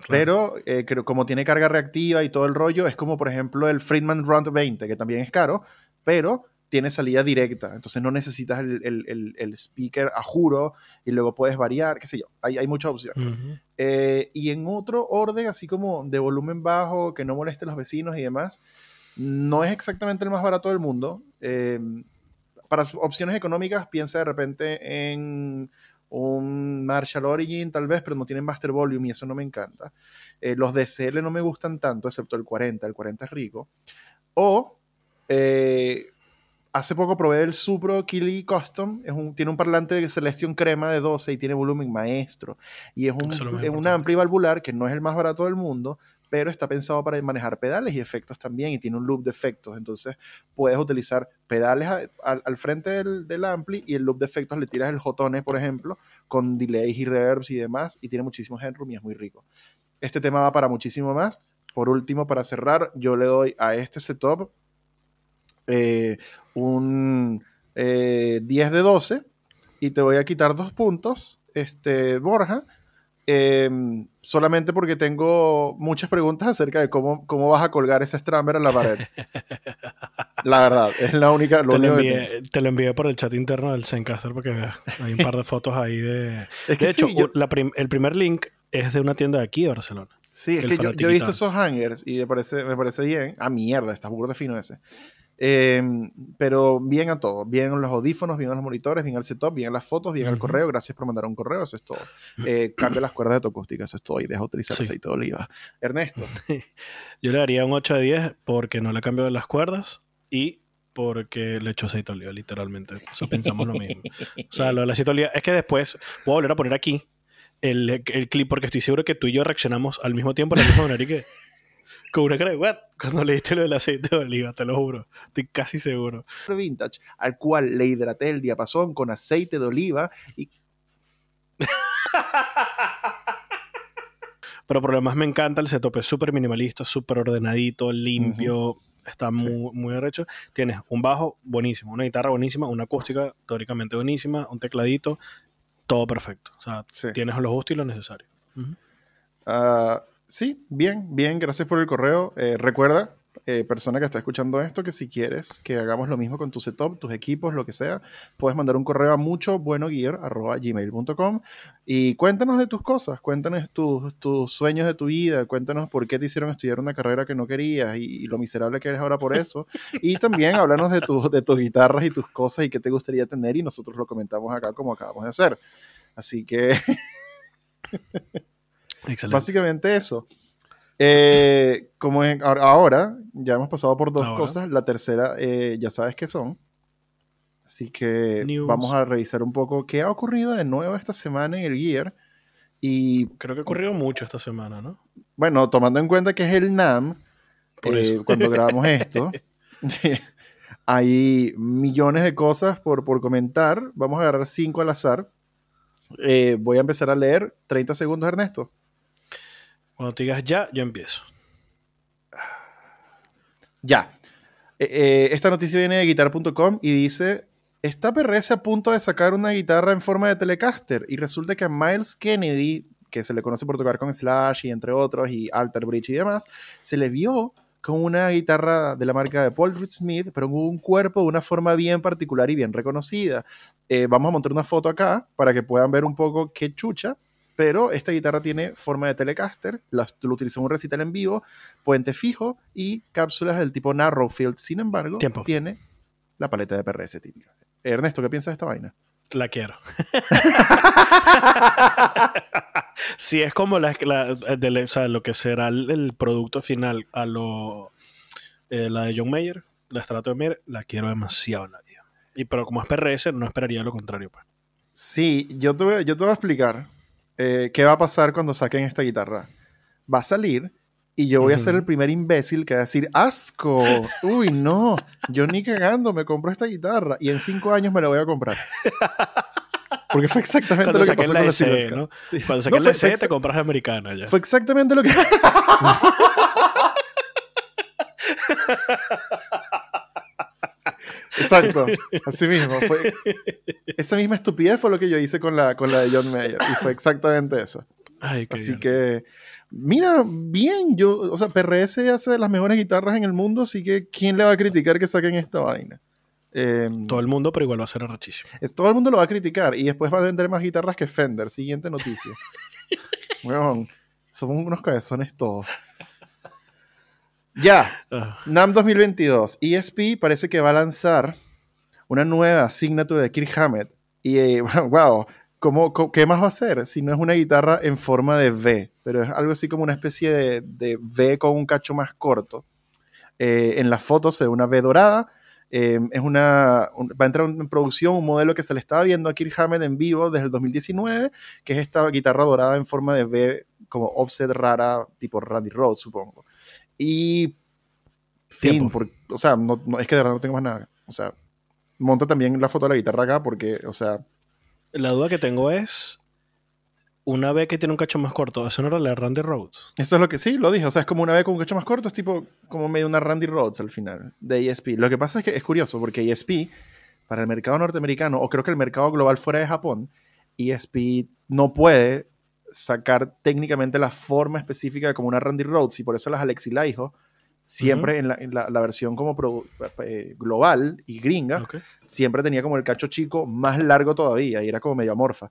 Pero eh, como tiene carga reactiva y todo el rollo, es como por ejemplo el Friedman Round 20, que también es caro, pero tiene salida directa, entonces no necesitas el, speaker a juro y luego puedes variar, qué sé yo, hay, hay muchas opciones. Eh, y en otro orden, así como de volumen bajo, que no moleste a los vecinos y demás, no es exactamente el más barato del mundo. Em, para opciones económicas, piensa de repente en un Marshall Origin tal vez, pero no tienen Master Volume y eso no me encanta. Eh, los DCL no me gustan tanto, excepto el 40, el 40 es rico. O eh, Hace poco probé el Supro Kili Custom. Es un, tiene un parlante de Celestion crema de 12 y tiene volumen maestro. Y es un, es un amplio valvular que no es el más barato del mundo, pero está pensado para manejar pedales y efectos también y tiene un loop de efectos. Entonces puedes utilizar pedales al frente del, del, ampli y el loop de efectos le tiras el jotone, por ejemplo, con delays y reverbs y demás y tiene muchísimo headroom y es muy rico. Este tema va para muchísimo más. Por último, para cerrar, yo le doy a este setup eh, un 10 eh, de 12 y te voy a quitar dos puntos, este, Borja, em, solamente porque tengo muchas preguntas acerca de cómo, cómo vas a colgar ese Strammer en la pared. la verdad, es la única. te, lo envié, por el chat interno del Zencaster porque hay un par de fotos ahí de. de hecho, el primer link es de una tienda de aquí de Barcelona. Sí, es que yo, he visto esos hangers y me parece, me parece bien. Ah, mierda, está burro de fino ese. Em, pero bien a todo, bien los audífonos, bien a los monitores, bien al setup, bien las fotos, bien al correo. Gracias por mandar un correo, eso es todo. Eh, cambia las cuerdas de tu acústica, eso es todo. Y deja utilizar aceite de oliva. Ernesto. Yo le daría un 8 de 10 porque no le cambio las cuerdas y porque le echo aceite de oliva, literalmente. O sea, pensamos lo mismo. O sea, lo del aceite de oliva es que después voy a volver a poner aquí el, el clip porque estoy seguro que tú y yo reaccionamos al mismo tiempo, la misma manera y que Con una cara de what? Cuando leíste lo del aceite de oliva, te lo juro. Estoy casi seguro. vintage al cual le hidraté el diapasón con aceite de oliva y Pero por lo demás me encanta el setup, es súper minimalista, súper ordenadito, limpio, está muy, muy arrecho. Tienes un bajo buenísimo, una guitarra buenísima, una acústica teóricamente buenísima, un tecladito, todo perfecto. O sea, Sí. tienes lo justo y lo necesario. Ah, sí, bien, bien, gracias por el correo. Eh, recuerda, eh, persona que está escuchando esto, que si quieres que hagamos lo mismo con tu setup, tus equipos, lo que sea, puedes mandar un correo a muchobuenogear.gmail.com y cuéntanos de tus cosas, cuéntanos tus, tus sueños de tu vida, cuéntanos por qué te hicieron estudiar una carrera que no querías y, y lo miserable que eres ahora por eso. Y también háblanos de, tu- de tus guitarras y tus cosas y qué te gustaría tener y nosotros lo comentamos acá como acabamos de hacer. Así que... Excelente. Básicamente eso. Eh, como en- ahora- ya hemos pasado por dos Ahora. cosas. La tercera, eh, ya sabes qué son. Así que News. vamos a revisar un poco qué ha ocurrido de nuevo esta semana en el Gear. Y Creo que ha ocurrido mucho esta semana, ¿no? bueno, tomando en cuenta que es el NAM, Por eh, eso. cuando grabamos esto, hay millones de cosas por, por comentar. Vamos a agarrar cinco al azar. Eh, voy a empezar a leer 30 segundos, Ernesto. Cuando te digas ya, yo empiezo. Ya. Eh, eh, esta noticia viene de guitar.com y dice, está PRS a punto de sacar una guitarra en forma de Telecaster y resulta que Miles Kennedy, que se le conoce por tocar con Slash y entre otros y Alter Bridge y demás, se le vio con una guitarra de la marca de Paul Reed Smith, pero con un cuerpo de una forma bien particular y bien reconocida. Eh, vamos a montar una foto acá para que puedan ver un poco qué chucha, pero esta guitarra tiene forma de Telecaster, la- lo utilizó en un recital en vivo, puente fijo y cápsulas del tipo Narrowfield. Sin embargo, Tiempo. tiene la paleta de PRS típica. Ernesto, ¿qué piensas de esta vaina? La quiero. si es como la, la- del- o sea, lo que será el, el producto final a lo eh, la de John Mayer, la estrato de Mayer, la quiero demasiado en la vida. Y pero como es PRS, no esperaría lo contrario. Pues. Sí, yo te voy, yo te voy a explicar eh, qué va a pasar cuando saquen esta guitarra. Va a salir y yo voy a ser el primer imbécil que va a decir, asco, uy, no, yo ni cagando me compro esta guitarra y en cinco años me la voy a comprar. Porque fue exactamente Cuando lo que pasó la con la SE, Silenska. ¿no? Sí. Cuando No, saquen fue- la exa- te compras americana ya. Fue exactamente lo que. Exacto, así mismo. Fue, esa misma estupidez fue lo que yo hice con la, con la de John Mayer. Y fue exactamente eso. Ay, Así bien. que, mira, bien, yo, o sea, PRS hace las mejores guitarras en el mundo, así que ¿quién le va a criticar que saquen esta vaina? Em, Todo el mundo, pero igual va a ser arrechísimo. todo el mundo lo va a criticar y después va a vender más guitarras que Fender. Siguiente noticia. Weón, somos unos cabezones todos. Ya, Ah, NAM 2022. ESP parece que va a lanzar una nueva signature de Kirk Hammett. Y, eh, wow, ¿cómo, cómo- qué más va a ser? Si no es una guitarra en forma de V, pero es algo así como una especie de, de V con un cacho más corto. Eh, en la foto se ve una V dorada. Eh, es una, un- va a entrar en producción un modelo que se le estaba viendo a Kirk Hammett en vivo desde el 2019, que es esta guitarra dorada en forma de V, como offset rara, tipo Randy Rhodes, supongo. Y fin, Tiempo. por- o sea, no, no- es que de verdad no tengo más nada. O sea, monta también la foto de la guitarra acá porque, o sea, La duda que tengo es, una vez que tiene un cacho más corto, ¿eso no era la Randy Rhodes? eso es lo que sí, lo dije. O sea, es como una vez con un cacho más corto, es tipo como medio una Randy Rhodes al final de ESP. Lo que pasa es que es curioso porque ESP, para el mercado norteamericano, o creo que el mercado global fuera de Japón, ESP no puede sacar técnicamente la forma específica como una Randy Rhodes y por eso las Alexi Laiho siempre en, la, en la- la versión como eh, global y gringa siempre tenía como el cacho chico más largo todavía y era como medio amorfa.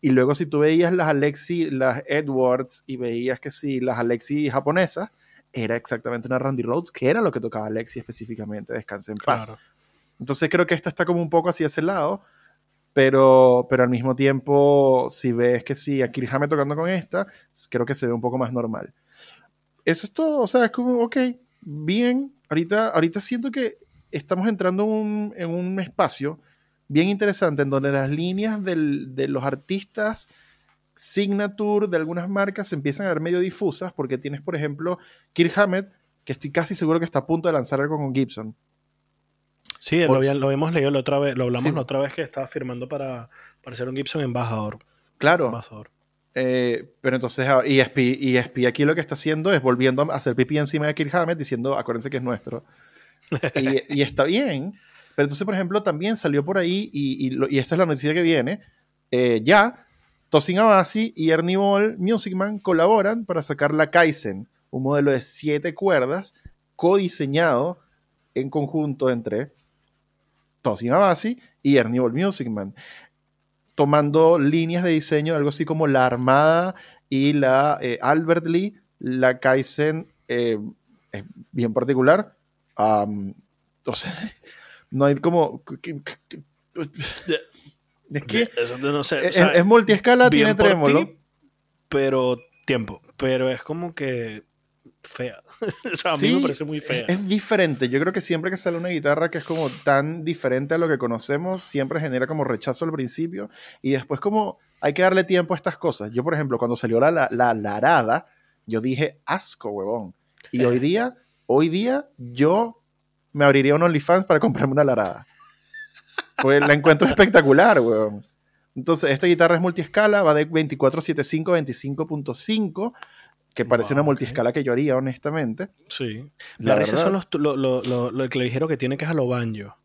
Y luego si tú veías las Alexi, las Edwards y veías que sí, las Alexi japonesas, era exactamente una Randy Rhodes, que era lo que tocaba Alexi específicamente, Descanse en paz. Claro. Entonces creo que esta está como un poco hacia ese lado, pero, pero al mismo tiempo, si ves que sí, a Kirjame tocando con esta, creo que se ve un poco más normal. Eso es todo, o sea, es como, ok, bien, ahorita, ahorita siento que estamos entrando en un, espacio bien interesante en donde las líneas de los artistas signature de algunas marcas se empiezan a ver medio difusas porque tienes, por ejemplo, Kirk Hammett, que estoy casi seguro que está a punto de lanzar algo con Gibson. Sí, lo, lo, hemos leído la otra vez, lo hablamos la otra vez que estaba firmando para, para ser un Gibson embajador. Claro. Embajador. Eh, pero entonces ESP, ah, ESP aquí lo que está haciendo es volviendo a hacer pipí encima de Kirk Hammett diciendo, acuérdense que es nuestro. y, y, está bien. Pero entonces, por ejemplo, también salió por ahí, y, y, y esta es la noticia que viene, eh, ya Tosin Abasi y Ernie Ball Musicman colaboran para sacar la Kaizen, un modelo de siete cuerdas codiseñado en conjunto entre Tosin Abasi y Ernie Ball Musicman, tomando líneas de diseño, algo así como la Armada y la eh, Albert Lee, la Kaizen eh, es bien particular. entonces, no hay como... Es que no sé. es, multiescala, tiene trémolo. pero tiempo. Pero es como que fea. o sea, a mí me parece muy fea. Es diferente. Yo creo que siempre que sale una guitarra que es como tan diferente a lo que conocemos, siempre genera como rechazo al principio. Y después como hay que darle tiempo a estas cosas. Yo, por ejemplo, cuando salió la, la, la larada, yo dije, asco, huevón. Y hoy día, hoy día, yo me abriría un OnlyFans para comprarme una larada. Pues la encuentro espectacular, weón. Entonces, esta guitarra es multiescala, va de 2475 a 25.5, que parece una multiescala que yo haría, honestamente. Sí. La verdad, son los, lo, lo, lo, el clavijero que tiene que es a lo banjo.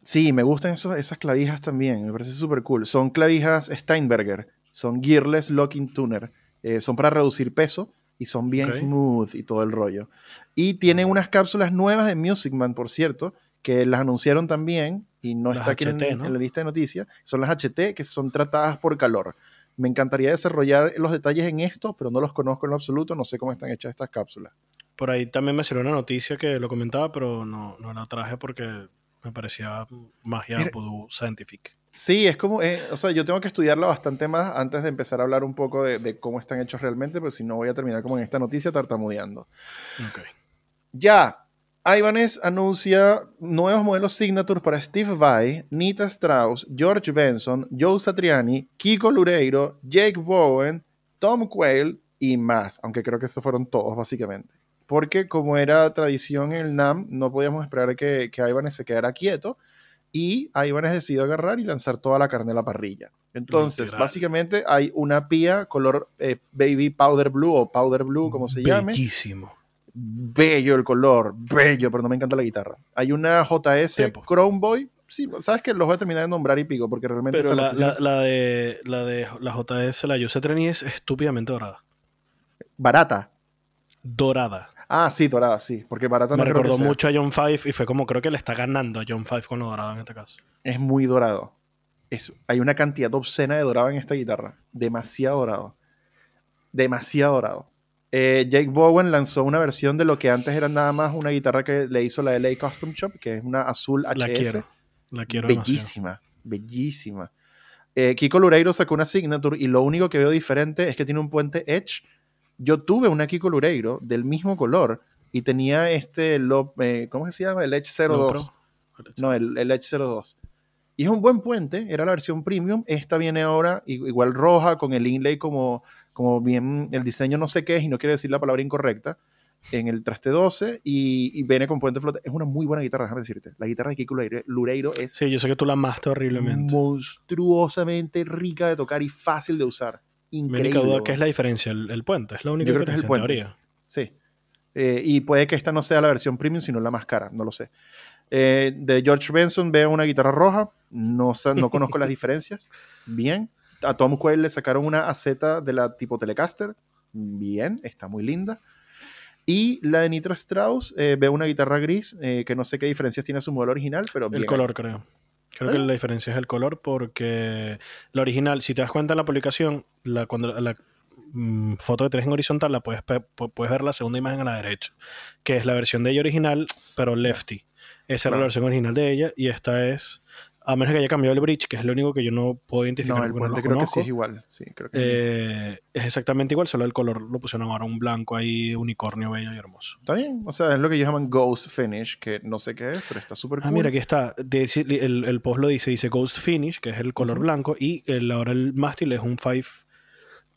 Sí, me gustan esos, esas clavijas también, me parece súper cool. Son clavijas Steinberger, son gearless locking tuner, eh, son para reducir peso y son bien smooth y todo el rollo. Y tienen unas cápsulas nuevas de Music Man, por cierto, que las anunciaron también y no está aquí en, la lista de noticias, son las HT que son tratadas por calor. Me encantaría desarrollar los detalles en esto, pero no los conozco en lo absoluto, no sé cómo están hechas estas cápsulas. Por ahí también me salió una noticia que lo comentaba, pero no, no la traje porque me parecía magia pudú scientific. Sí, es como, eh, o sea, yo tengo que estudiarla bastante más antes de empezar a hablar un poco de, de cómo están hechos realmente, porque si no voy a terminar como en esta noticia tartamudeando. Okay. Ya, Ibanez anuncia nuevos modelos Signature para Steve Vai, Nita Strauss, George Benson, Joe Satriani, Kiko Lureiro, Jake Bowen, Tom Quayle y más, aunque creo que estos fueron todos básicamente. Porque como era tradición en el NAM, no podíamos esperar que, que Ibanez se quedara quieto y Ibanez decidió agarrar y lanzar toda la carne a la parrilla. Entonces, básicamente hay una pía color eh, baby powder blue o powder blue, como se llame. Bellísimo bello el color, bello, pero no me encanta la guitarra. Hay una JS Chrome Boy. Sí, sabes que los voy a terminar de nombrar y pico, porque realmente. Pero la, de, la de la JS, la Yose Treni es estúpidamente dorada. Barata. Dorada. Ah, sí, dorada, sí. Porque barata Me recordó mucho a John Five y fue como creo que le está ganando a John Five con lo dorado en este caso. Es muy dorado. Es, hay una cantidad obscena de dorado en esta guitarra. Demasiado dorado. Demasiado dorado. Eh, Jake Bowen lanzó una versión de lo que antes era nada más una guitarra que le hizo la LA Custom Shop, que es una azul HS. La quiero. La quiero bellísima, bellísima. Eh, Kiko Lureiro sacó una Signature y lo único que veo diferente es que tiene un puente Edge. Yo tuve una Kiko Lureiro del mismo color y tenía este, eh, ¿cómo se llama? El Edge 02. No, el, el Edge 02. Y es un buen puente, era la versión premium. Esta viene ahora igual roja, con el inlay como, como bien, el diseño no sé qué es y no quiero decir la palabra incorrecta, en el traste 12 y, viene con puente flote. Es una muy buena guitarra, déjame decirte. La guitarra de Kiko Lureiro es... Sí, yo sé que tú la amaste horriblemente. Monstruosamente rica de tocar y fácil de usar. Increíble. Mi única duda, ¿qué es la diferencia? El, puente, es la única yo creo que es el puente. Sí. Eh, y puede que esta no sea la versión premium, sino la más cara, no lo sé. Eh, de George Benson veo una guitarra roja, no, no conozco las diferencias. Bien. A Tom Quayle le sacaron una AZ de la tipo Telecaster. Bien, está muy linda. Y la de Nitro Strauss, eh, veo una guitarra gris, eh, que no sé qué diferencias tiene su modelo original, pero El color, creo. Creo que la diferencia es el color porque la original, si te das cuenta en la publicación, la, cuando la mm, foto que tienes en horizontal, la puedes, puedes ver la segunda imagen a la derecha, que es la versión de ella original, pero lefty. Esa era la versión original de ella y esta es, a menos que haya cambiado el bridge, que es lo único que yo no puedo identificar. No, el puente creo que sí es igual. Sí, creo que eh, es exactamente igual, solo el color lo pusieron ahora un blanco ahí, unicornio bello y hermoso. Está bien, o sea, es lo que ellos llaman Ghost Finish, que no sé qué es, pero está súper cool. Ah, mira, aquí está. el, post lo dice, dice Ghost Finish, que es el color blanco, y el, ahora el mástil es un 5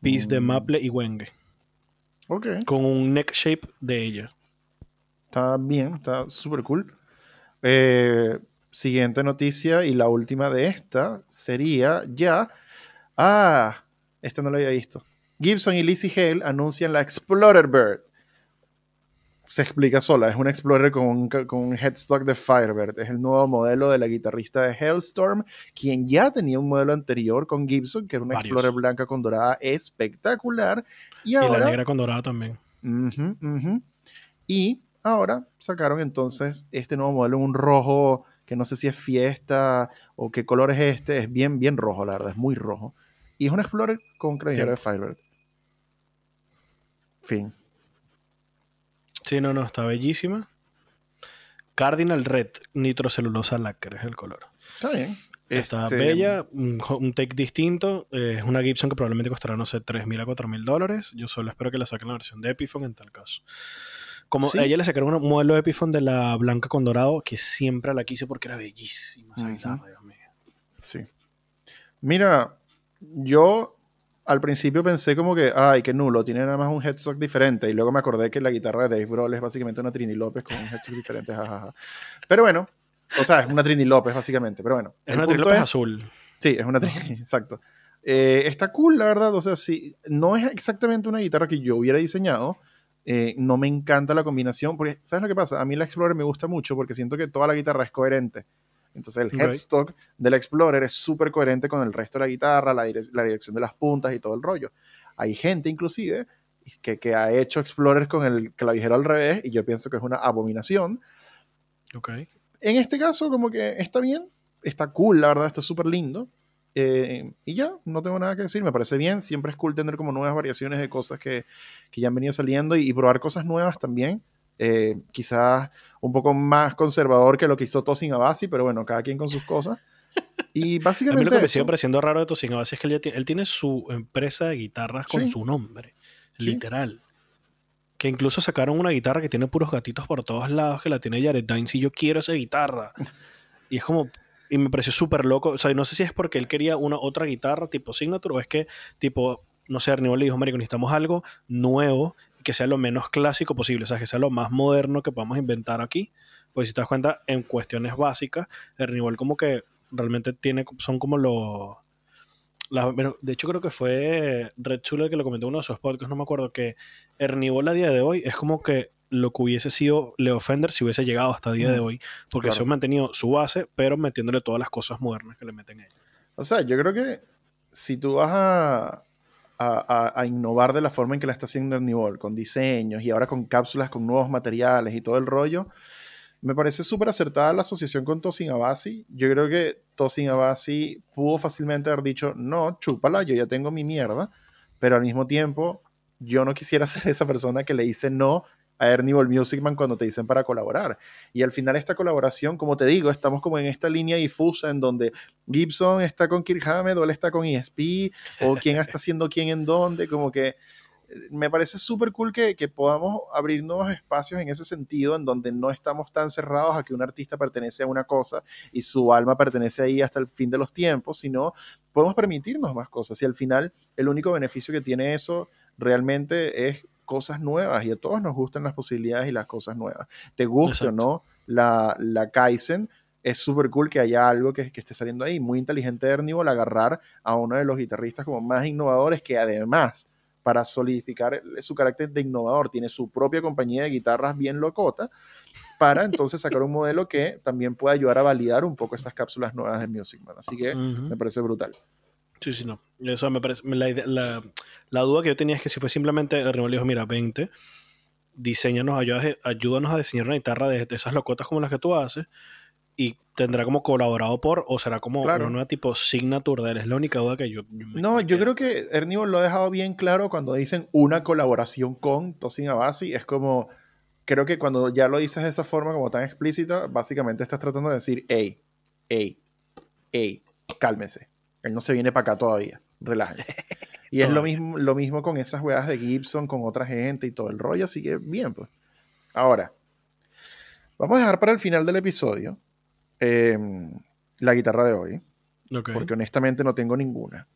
piece de Mm. maple y wenge. Ok. Con un neck shape de ella. Está bien, está súper cool. Eh, siguiente noticia y la última de esta sería ya. Ah, esta no la había visto. Gibson y Lizzie Hale anuncian la Explorer Bird. Se explica sola, es un Explorer con un, con un headstock de Firebird. Es el nuevo modelo de la guitarrista de Hellstorm, quien ya tenía un modelo anterior con Gibson, que era una Varios. Explorer blanca con dorada espectacular. Y Y la ahora negra con dorada también. Y ahora sacaron entonces este nuevo modelo en un rojo que no sé si es fiesta o qué color es este. Es bien, bien rojo, la verdad, es muy rojo. Y es un Explorer con clavijero de Firebird. Fin. Sí, no, no, está bellísima. Cardinal Red, nitrocelulosa lacre es el color. Está bien. Está Este, bella, un take distinto. eh, es una Gibson que probablemente costará, no sé, 3.000 a 4.000 dólares. Yo solo espero que la saquen la versión de Epiphone en tal caso. Como Sí. a ella le sacaron un modelo de Epiphone de la blanca con dorado, que siempre la quise porque era bellísima esa Ujú. guitarra, Dios mío. Sí. Mira, yo al principio pensé como que, ay, qué nulo, tiene nada más un headstock diferente. Y luego me acordé que la guitarra de Dave Grohl es básicamente una Trini López con un headstock diferente. jajaja. Pero bueno, o sea, es una Trini López básicamente. Pero bueno, Es una punto trilópez es- azul. Sí, es una Trini, exacto. Eh, está cool, la verdad. O sea, sí, no es exactamente una guitarra que yo hubiera diseñado. Eh, no me encanta la combinación, porque, ¿sabes lo que pasa? A mí la Explorer me gusta mucho porque siento que toda la guitarra es coherente. Entonces el headstock del Explorer es súper coherente con el resto de la guitarra, la, direc- la dirección de las puntas y todo el rollo. Hay gente inclusive que, que ha hecho Explorers con el clavijero al revés y yo pienso que es una abominación. Ok. En este caso, como que está bien, está cool, la verdad, está súper lindo. Eh, y ya, no tengo nada que decir, me parece bien. Siempre es cool tener como nuevas variaciones de cosas que, que ya han venido saliendo y, y probar cosas nuevas también. Eh, quizás un poco más conservador que lo que hizo Tosin Abasi, pero bueno, cada quien con sus cosas. Y A mí básicamente. lo que me sigue pareciendo raro de Tosin Abasi es que él, tiene, él tiene su empresa de guitarras con Sí. su nombre, Sí. literal. Que incluso sacaron una guitarra que tiene puros gatitos por todos lados, que la tiene Jared Dines y yo quiero esa guitarra. y es como, y me pareció súper loco. O sea, no sé si es porque él quería una otra guitarra tipo Signature o es que tipo, no sé, Arnibal le dijo, Marico, necesitamos algo nuevo que sea lo menos clásico posible, o sea, que sea lo más moderno que podamos inventar aquí. Pues si te das cuenta, en cuestiones básicas, Arnibal como que realmente tiene, son como los... de hecho, creo que fue Red Chuler que lo comentó en uno de sus podcasts, no me acuerdo, que Hernibol a día de hoy es como que lo que hubiese sido Leo Fender si hubiese llegado hasta el día de hoy, porque claro. se ha mantenido su base, pero metiéndole todas las cosas modernas que le meten a ella. O sea, yo creo que si tú vas a, a- a- innovar de la forma en que la está haciendo Nibol, con diseños y ahora con cápsulas con nuevos materiales y todo el rollo, me parece súper acertada la asociación con Tosin Abasi. Yo creo que Tosin Abasi pudo fácilmente haber dicho, no, chúpala, yo ya tengo mi mierda, pero al mismo tiempo yo no quisiera ser esa persona que le dice no a Ernibol Music Man cuando te dicen para colaborar. Y al final esta colaboración, como te digo, estamos como en esta línea difusa en donde Gibson está con Kirk Hammett o él está con ESP o quién está haciendo quién en dónde, como que eh, me parece súper cool que, que podamos abrir nuevos espacios en ese sentido, en donde no estamos tan cerrados a que un artista pertenece a una cosa y su alma pertenece ahí hasta el fin de los tiempos, sino podemos permitirnos más cosas. Y al final, el único beneficio que tiene eso realmente es cosas nuevas y a todos nos gustan las posibilidades y las cosas nuevas. Te guste o no la, la Kaizen, es súper cool que haya algo que, que esté saliendo ahí. Muy inteligente de Ernibol agarrar a uno de los guitarristas como más innovadores que además, para solidificar su carácter de innovador, tiene su propia compañía de guitarras bien locota, para entonces sacar un modelo que también pueda ayudar a validar un poco esas cápsulas nuevas de Music Man. Así que Ujú. me parece brutal. Sí, sí, no. Eso me parece. La, la, la duda que yo tenía es que si fue simplemente Hernibal le dijo, mira, vente, diseñanos, ayúdanos, ayúdanos a diseñar una guitarra de, de esas locotas como las que tú haces. Y tendrá como colaborado por, o será como Claro. una nueva tipo signature de él. Es la única duda que yo. No, me yo creo que Ernibol lo ha dejado bien claro cuando dicen una colaboración con Tosin Abasi. Es como, creo que cuando ya lo dices de esa forma, como tan explícita, básicamente estás tratando de decir, hey, hey, hey, cálmese. Él no se viene para acá todavía. Relájense. Y es lo mismo, lo mismo con esas weas de Gibson, con otra gente y todo el rollo. Así que bien, pues. Ahora, vamos a dejar para el final del episodio em, la guitarra de hoy porque honestamente no tengo ninguna.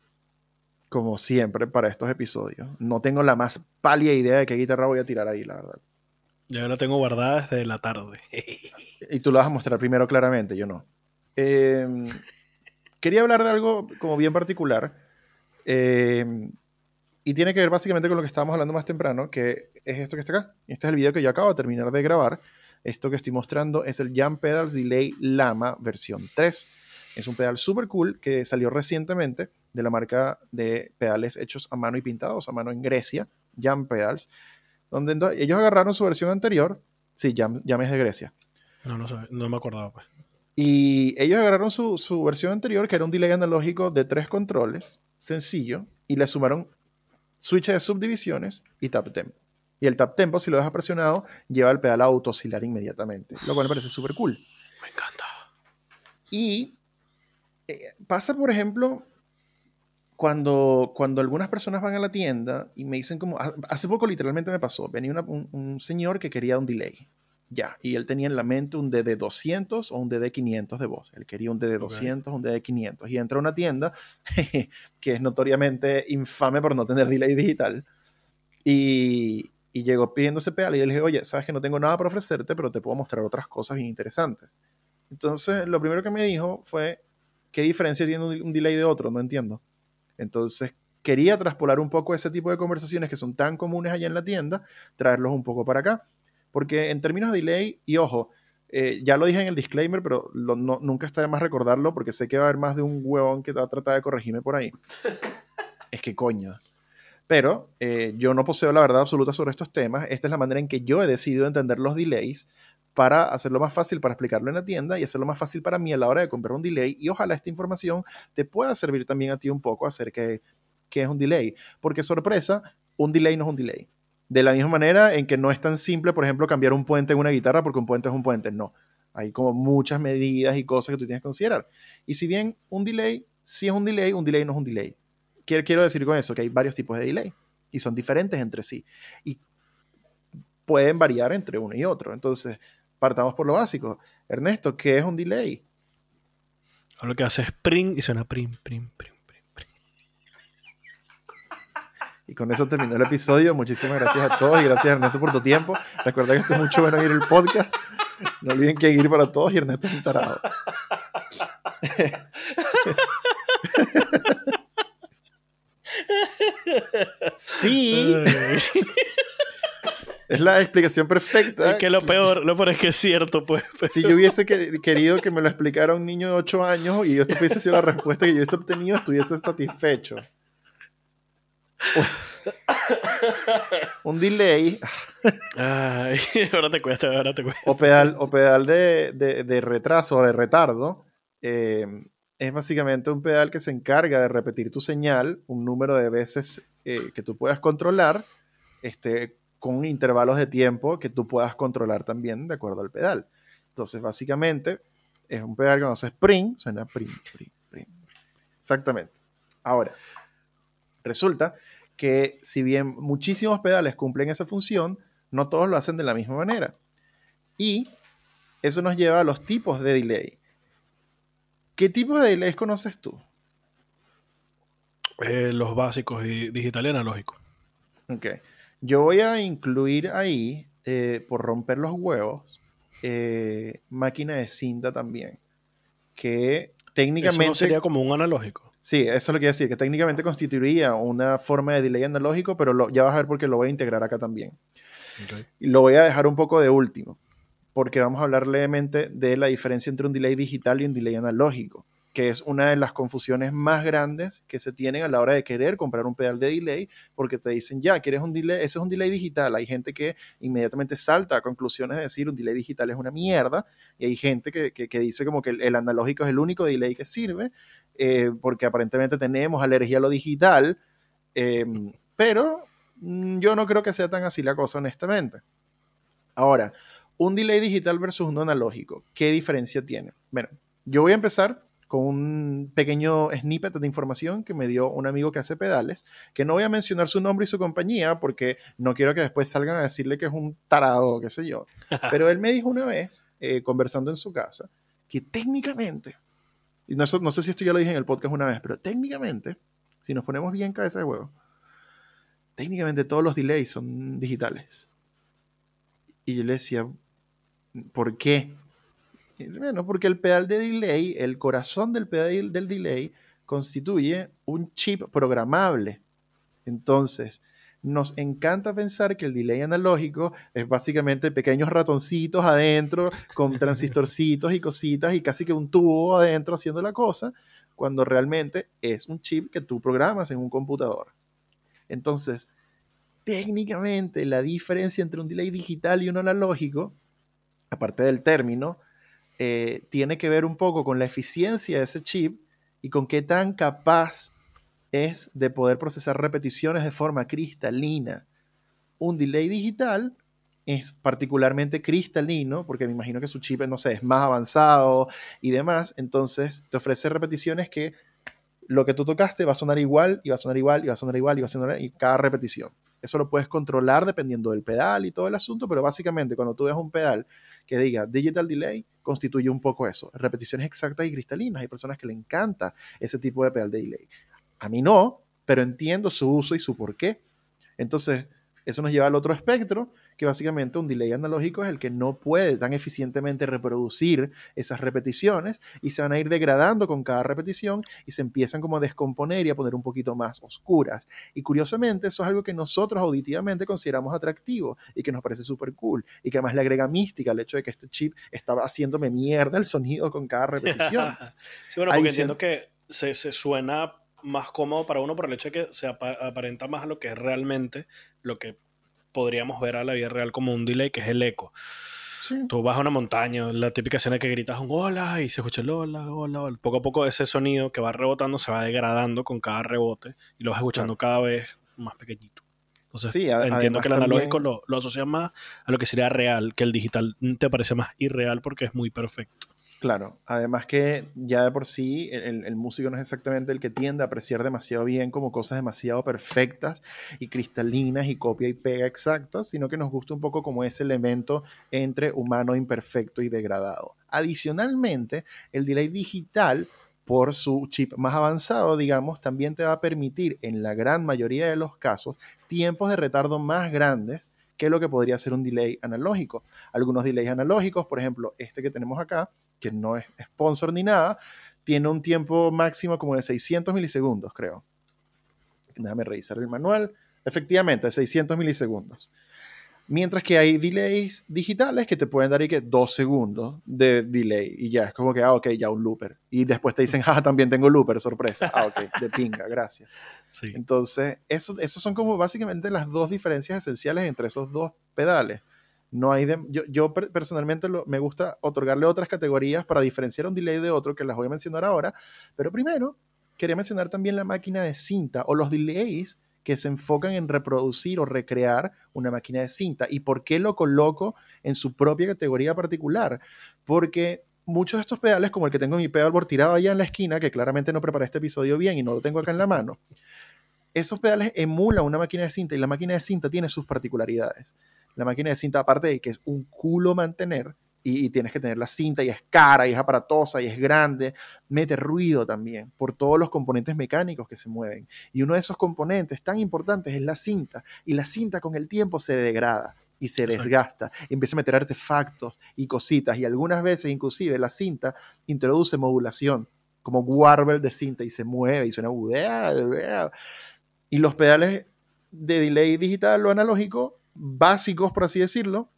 como siempre, para estos episodios. No tengo la más pálida idea de qué guitarra voy a tirar ahí, la verdad. Yo la tengo guardada desde la tarde. y tú la vas a mostrar primero claramente, yo no. Em, quería hablar de algo como bien particular. Em, y tiene que ver básicamente con lo que estábamos hablando más temprano, que es esto que está acá. Este es el video que yo acabo de terminar de grabar. Esto que estoy mostrando es el Jam Pedals Delay Lama versión 3. Es un pedal súper cool que salió recientemente de la marca de pedales hechos a mano y pintados a mano en Grecia, Jam Pedals, donde ellos agarraron su versión anterior. Sí, Jam, es de Grecia. No, no, no me acordaba, pues. Y ellos agarraron su, su, versión anterior, que era un delay analógico de tres controles, sencillo, y le sumaron switches de subdivisiones y tap tempo. Y el tap tempo, si lo dejas presionado, lleva el pedal a autoscilar inmediatamente, lo cual me parece súper cool. Me encanta. Y eh, pasa, por ejemplo, cuando, cuando algunas personas van a la tienda y me dicen como, hace poco literalmente me pasó, venía un, señor que quería un delay. Ya, y él tenía en la mente un DD200 o un DD500 de voz. Él quería un DD200, un DD500. Y entra a una tienda que es notoriamente infame por no tener delay digital. Y, y llegó pidiendo ese pedal y yo le dije, oye, sabes que no tengo nada para ofrecerte, pero te puedo mostrar otras cosas bien interesantes. Entonces, lo primero que me dijo fue, ¿qué diferencia tiene un, un delay de otro? No entiendo. Entonces, quería traspolar un poco ese tipo de conversaciones que son tan comunes allá en la tienda, traerlos un poco para acá. Porque en términos de delay, y ojo, eh, ya lo dije en el disclaimer, pero nunca está de más recordarlo porque sé que va a haber más de un huevón que va a tratar de corregirme por ahí. es que coño. Pero eh, yo no poseo la verdad absoluta sobre estos temas. Esta es la manera en que yo he decidido entender los delays para hacerlo más fácil para explicarlo en la tienda y hacerlo más fácil para mí a la hora de comprar un delay. Y ojalá esta información te pueda servir también a ti un poco acerca de qué es un delay. Porque sorpresa, un delay no es un delay. De la misma manera en que no es tan simple, por ejemplo, cambiar un puente en una guitarra porque un puente es un puente. No. Hay como muchas medidas y cosas que tú tienes que considerar. Y si bien un delay sí es un delay, un delay no es un delay. Quiero, quiero decir con eso que hay varios tipos de delay y son diferentes entre sí. Y pueden variar entre uno y otro. Entonces, partamos por lo básico. Ernesto, ¿qué es un delay? Lo que hace es pring y suena prim, prim, prim. Y con eso terminó el episodio. Muchísimas gracias a todos y gracias Ernesto por tu tiempo. Recuerda que esto es mucho bueno ir el podcast. No olviden que ir para todos y Ernesto es un tarado. sí. Es la explicación perfecta. Es que lo peor, lo peor es que es cierto, pues. Si yo hubiese querido que me lo explicara un niño de 8 años y esto hubiese sido la respuesta que yo hubiese obtenido, estuviese satisfecho. un delay. Ay, ahora te cuesta, ahora te cuesta. O pedal, o pedal de, de, de retraso o de retardo. Eh, es básicamente un pedal que se encarga de repetir tu señal un número de veces eh, que tú puedas controlar, este, con intervalos de tiempo que tú puedas controlar también de acuerdo al pedal. Entonces, básicamente, es un pedal que no se spring, suena prim, prim, prim. Exactamente. Ahora, resulta que si bien muchísimos pedales cumplen esa función, no todos lo hacen de la misma manera. Y eso nos lleva a los tipos de delay. ¿Qué tipos de delays conoces tú? Eh, los básicos, digital y analógico. Ok. Yo voy a incluir ahí, eh, por romper los huevos, eh, máquina de cinta también. Que técnicamente. Eso sería como un analógico. Sí, eso es lo que quiero decir, que técnicamente constituiría una forma de delay analógico, pero ya vas a ver porque lo voy a integrar acá también. Y lo voy a dejar un poco de último, porque vamos a hablar levemente de la diferencia entre un delay digital y un delay analógico que es una de las confusiones más grandes que se tienen a la hora de querer comprar un pedal de delay, porque te dicen, ya, quieres un delay, ese es un delay digital. Hay gente que inmediatamente salta a conclusiones de decir, un delay digital es una mierda, y hay gente que, dice como que el, analógico es el único delay que sirve, eh, porque aparentemente tenemos alergia a lo digital, em, pero mm, yo no creo que sea tan así la cosa, honestamente. Ahora, un delay digital versus un analógico, ¿qué diferencia tiene? Bueno, yo voy a empezar con un pequeño snippet de información que me dio un amigo que hace pedales, que no voy a mencionar su nombre y su compañía porque no quiero que después salgan a decirle que es un tarado, qué sé yo. Pero él me dijo una vez, eh, conversando en su casa, que técnicamente, y no, no sé si esto ya lo dije en el podcast una vez, pero técnicamente, si nos ponemos bien cabeza de huevo, técnicamente todos los delays son digitales. Y yo le decía, ¿por qué? bueno, porque el pedal de delay, el corazón del pedal del delay, constituye un chip programable. Entonces, nos encanta pensar que el delay analógico es básicamente pequeños ratoncitos adentro con transistorcitos y cositas y casi que un tubo adentro haciendo la cosa, cuando realmente es un chip que tú programas en un computador. Entonces, técnicamente la diferencia entre un delay digital y uno analógico, aparte del término, eh, tiene que ver un poco con la eficiencia de ese chip y con qué tan capaz es de poder procesar repeticiones de forma cristalina. Un delay digital es particularmente cristalino, porque me imagino que su chip, no sé, es más avanzado y demás, entonces te ofrece repeticiones que lo que tú tocaste va a sonar igual, y va a sonar igual, y va a sonar igual, y va a sonar y cada repetición. Eso lo puedes controlar dependiendo del pedal y todo el asunto, pero básicamente cuando tú ves un pedal que diga digital delay, constituye un poco eso, repeticiones exactas y cristalinas. Hay personas que le encanta ese tipo de pedal de delay. A mí no, pero entiendo su uso y su por qué. Entonces, eso nos lleva al otro espectro, que básicamente un delay analógico es el que no puede tan eficientemente reproducir esas repeticiones y se van a ir degradando con cada repetición y se empiezan como a descomponer y a poner un poquito más oscuras. Y curiosamente eso es algo que nosotros auditivamente consideramos atractivo y que nos parece súper cool y que además le agrega mística al hecho de que este chip estaba haciéndome mierda el sonido con cada repetición. sí, bueno, porque entiendo que se, se suena más cómodo para uno por el hecho de que se aparenta más a lo que es realmente lo que podríamos ver a la vida real como un delay, que es el eco. Tú vas a una montaña, la típica escena que gritas un hola y se escucha el hola, hola, hola. Poco a poco ese sonido que va rebotando se va degradando con cada rebote y lo vas escuchando cada vez más pequeñito. Entonces, sí, entiendo que el analógico lo, lo asocias más a lo que sería real, que el digital te parece más irreal porque es muy perfecto. Claro, además que ya de por sí el, músico no es exactamente el que tiende a apreciar demasiado bien como cosas demasiado perfectas y cristalinas y copia y pega exactas, sino que nos gusta un poco como ese elemento entre humano imperfecto y degradado. Adicionalmente, el delay digital por su chip más avanzado, digamos, también te va a permitir en la gran mayoría de los casos tiempos de retardo más grandes que lo que podría ser un delay analógico. Algunos delays analógicos, por ejemplo, este que tenemos acá, que no es sponsor ni nada, tiene un tiempo máximo como de 600 milisegundos, creo. Déjame revisar el manual. Efectivamente, 600 milisegundos. Mientras que hay delays digitales que te pueden dar y que dos segundos de delay y ya es como que, ah, ok, ya un looper. Y después te dicen, ah, también tengo looper, sorpresa. Ah, ok, de pinga, gracias. Sí. Entonces, eso, esos son como básicamente las dos diferencias esenciales entre esos dos pedales. No hay yo, personalmente me gusta otorgarle otras categorías para diferenciar un delay de otro que las voy a mencionar ahora, pero primero quería mencionar también la máquina de cinta o los delays que se enfocan en reproducir o recrear una máquina de cinta. ¿Y por qué lo coloco en su propia categoría particular? Porque muchos de estos pedales, como el que tengo mi pedal tirado allá en la esquina, que claramente no preparé este episodio bien y no lo tengo acá en la mano, esos pedales emulan una máquina de cinta y la máquina de cinta tiene sus particularidades la máquina de cinta, aparte de que es un culo mantener, y, tienes que tener la cinta y es cara y es aparatosa y es grande, mete ruido también por todos los componentes mecánicos que se mueven. Y uno de esos componentes tan importantes es la cinta. Y la cinta con el tiempo se degrada y se desgasta, y empieza a meter artefactos y cositas, y algunas veces inclusive la cinta introduce modulación, como warble de cinta, y se mueve y suena... Y los pedales de delay digital o analógico básicos, por así decirlo,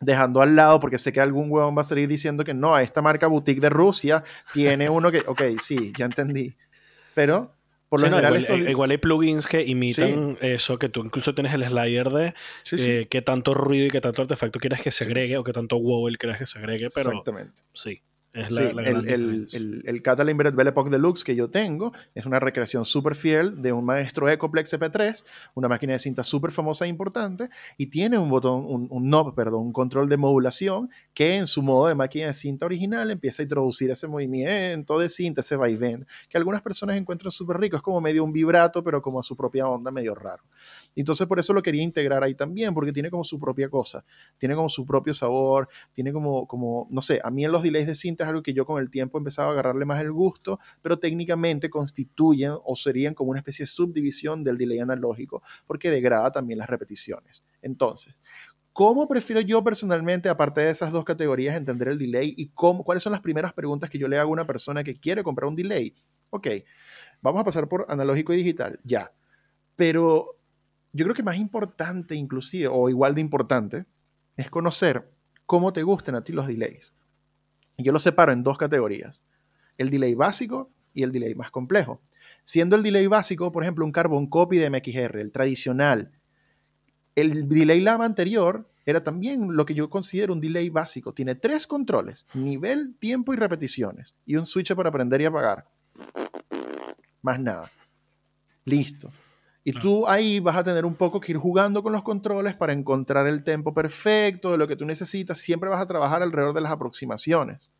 dejando al lado, porque sé que algún huevón va a salir diciendo que no, esta marca boutique de Rusia tiene uno que, ok, sí, ya entendí. Pero, por lo general, igual, hay plugins que imitan eso, que tú incluso tienes el slider de eh, qué tanto ruido y qué tanto artefacto quieres que se agregue o qué tanto wobble quieres que se agregue, pero Exactamente. sí el, el, el, Catalan Belle Epoque Deluxe que yo tengo es una recreación súper fiel de un maestro Ecoplex CP3, una máquina de cinta súper famosa e importante, y tiene un botón, un, un, knob, perdón, un control de modulación que en su modo de máquina de cinta original empieza a introducir ese movimiento de cinta, ese vaivén, que algunas personas encuentran súper rico, es como medio un vibrato, pero como a su propia onda, medio raro. Entonces por eso lo quería integrar ahí también, porque tiene como su propia cosa, tiene como su propio sabor, tiene como, como no sé, a mí en los delays de cinta es algo que yo con el tiempo he empezado a agarrarle más el gusto, pero técnicamente constituyen o serían como una especie de subdivisión del delay analógico, porque degrada también las repeticiones. Entonces, ¿Cómo prefiero yo personalmente, aparte de esas dos categorías, entender el delay y cómo, cuáles son las primeras preguntas que yo le hago a una persona que quiere comprar un delay? Ok, vamos a pasar por analógico y digital, ya. Pero yo creo que más importante inclusive, o igual de importante, es conocer cómo te gustan a ti los delays. Yo los separo en dos categorías, el delay básico y el delay más complejo. Siendo el delay básico, por ejemplo, un carbon copy de MXR, el tradicional, el delay lab anterior era también lo que yo considero un delay básico. Tiene tres controles, nivel, tiempo y repeticiones. Y un switch para prender y apagar. Más nada. Listo. Y tú ahí vas a tener un poco que ir jugando con los controles para encontrar el tempo perfecto de lo que tú necesitas. Siempre vas a trabajar alrededor de las aproximaciones.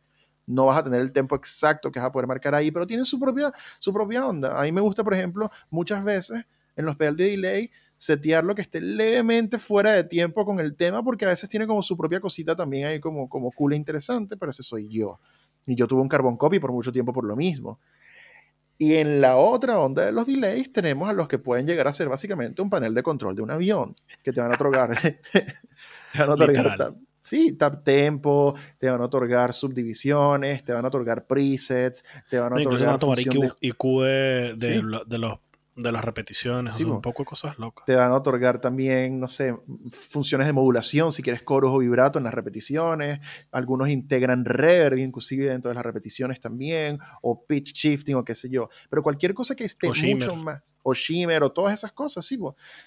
No vas a tener el tempo exacto que vas a poder marcar ahí, pero tiene su propia, su propia onda. A mí me gusta, por ejemplo, muchas veces en los pedales de delay setear lo que esté levemente fuera de tiempo con el tema, porque a veces tiene como su propia cosita también ahí como, como cool e interesante, pero ese soy yo. Y yo tuve un carbon copy por mucho tiempo por lo mismo. Y en la otra onda de los delays tenemos a los que pueden llegar a ser básicamente un panel de control de un avión, que te van a otorgar, te van a otorgar sí, tap tempo, te van a otorgar subdivisiones, te van a otorgar presets, te van a otorgar... IQ, de, de, los de las repeticiones, un poco de cosas locas. Te van a otorgar también, no sé, funciones de modulación, si quieres coros o vibrato en las repeticiones. Algunos integran reverb, inclusive dentro de las repeticiones también, o pitch shifting o qué sé yo. Pero cualquier cosa que esté mucho más, o shimmer, o todas esas cosas, sí.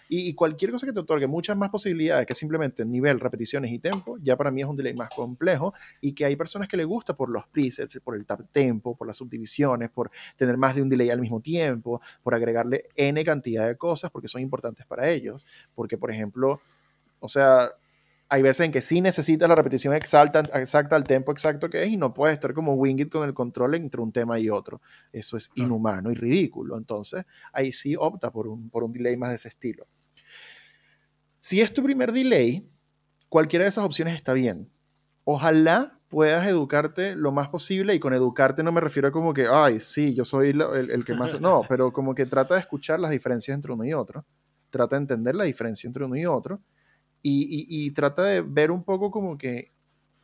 Y, y, cualquier cosa que te otorgue muchas más posibilidades que simplemente nivel, repeticiones y tempo, ya para mí es un delay más complejo y que hay personas que le gusta por los presets, por el tap tempo, por las subdivisiones, por tener más de un delay al mismo tiempo, por agregarle N cantidad de cosas porque son importantes para ellos. Porque, por ejemplo, o sea, hay veces en que sí necesitas la repetición exacta, exacta al tiempo exacto que es y no puedes estar como Wingit con el control entre un tema y otro. Eso es inhumano y ridículo. Entonces, ahí sí opta por un, por un delay más de ese estilo. Si es tu primer delay, cualquiera de esas opciones está bien. Ojalá puedas educarte lo más posible, y con educarte no me refiero a como que, ay, sí, yo soy el, que más... No, pero como que trata de escuchar las diferencias entre uno y otro, trata de entender la diferencia entre uno y otro, y, trata de ver un poco como que,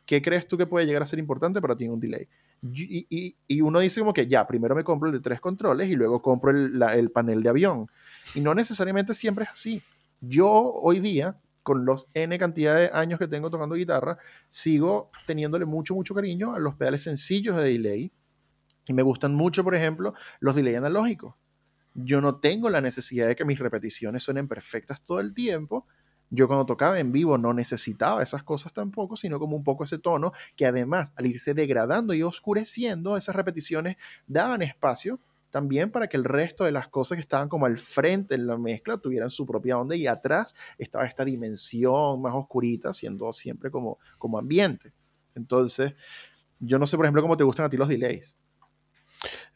¿qué crees tú que puede llegar a ser importante para ti en un delay? Y, y, uno dice como que ya, primero me compro el de tres controles y luego compro el, el panel de avión. Y no necesariamente siempre es así. Yo hoy día con los N cantidad de años que tengo tocando guitarra, sigo teniéndole mucho, mucho cariño a los pedales sencillos de delay. Y me gustan mucho, por ejemplo, los delay analógicos. Yo no tengo la necesidad de que mis repeticiones suenen perfectas todo el tiempo. Yo cuando tocaba en vivo no necesitaba esas cosas tampoco, sino como un poco ese tono que además al irse degradando y oscureciendo, esas repeticiones daban espacio también para que el resto de las cosas que estaban como al frente en la mezcla tuvieran su propia onda y atrás estaba esta dimensión más oscurita, siendo siempre como, como ambiente. Entonces, yo no sé, por ejemplo, cómo te gustan a ti los delays.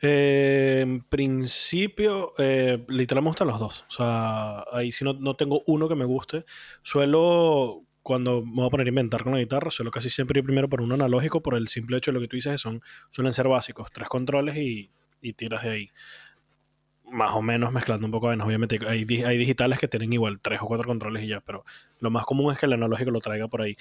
Eh, en principio, eh, literal me gustan los dos. O sea, ahí sí no, no, tengo uno que me guste. Suelo, cuando me voy a poner a inventar con la guitarra, suelo casi siempre ir primero por un analógico por el simple hecho de lo que tú dices, son, suelen ser básicos, tres controles y y tiras de ahí. Más o menos mezclando un poco de Obviamente hay, hay digitales que tienen igual tres o cuatro controles y ya, pero lo más común es que el analógico lo traiga por ahí.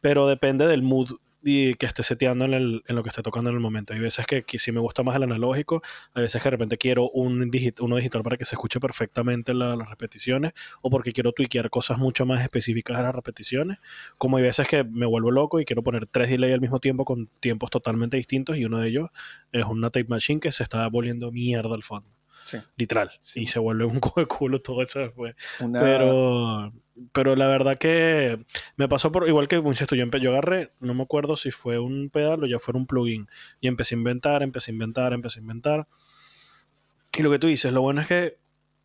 Pero depende del mood y que esté seteando en, el, en, lo que esté tocando en el momento. Hay veces que, que sí me gusta más el analógico, hay veces que de repente quiero un uno digital para que se escuche perfectamente las repeticiones o porque quiero tweakear cosas mucho más específicas de las repeticiones. Como hay veces que me vuelvo loco y quiero poner tres delays al mismo tiempo con tiempos totalmente distintos y uno de ellos es una tape machine que se está volviendo mierda al fondo. Literal. Y se vuelve un culo todo eso después. Pero, pero la verdad que me pasó por, igual que tú, yo, yo agarré, no me acuerdo si fue un pedal o ya fue un plugin. Y empecé a inventar, empecé a inventar, empecé a inventar. Y lo que tú dices, lo bueno es que,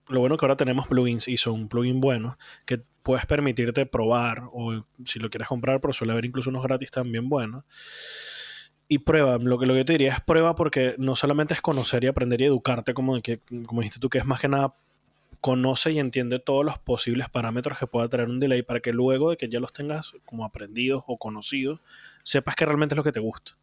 lo bueno que ahora tenemos plugins y son plugin buenos, que puedes permitirte probar, o si lo quieres comprar, pero suele haber incluso unos gratis también buenos y prueba. Lo que, lo que te diría es prueba porque no solamente es conocer y aprender y educarte, como, que, como dijiste tú, que es más que nada conoce y entiende todos los posibles parámetros que pueda tener un delay para que luego de que ya los tengas como aprendidos o conocidos, sepas que realmente es lo que te gusta.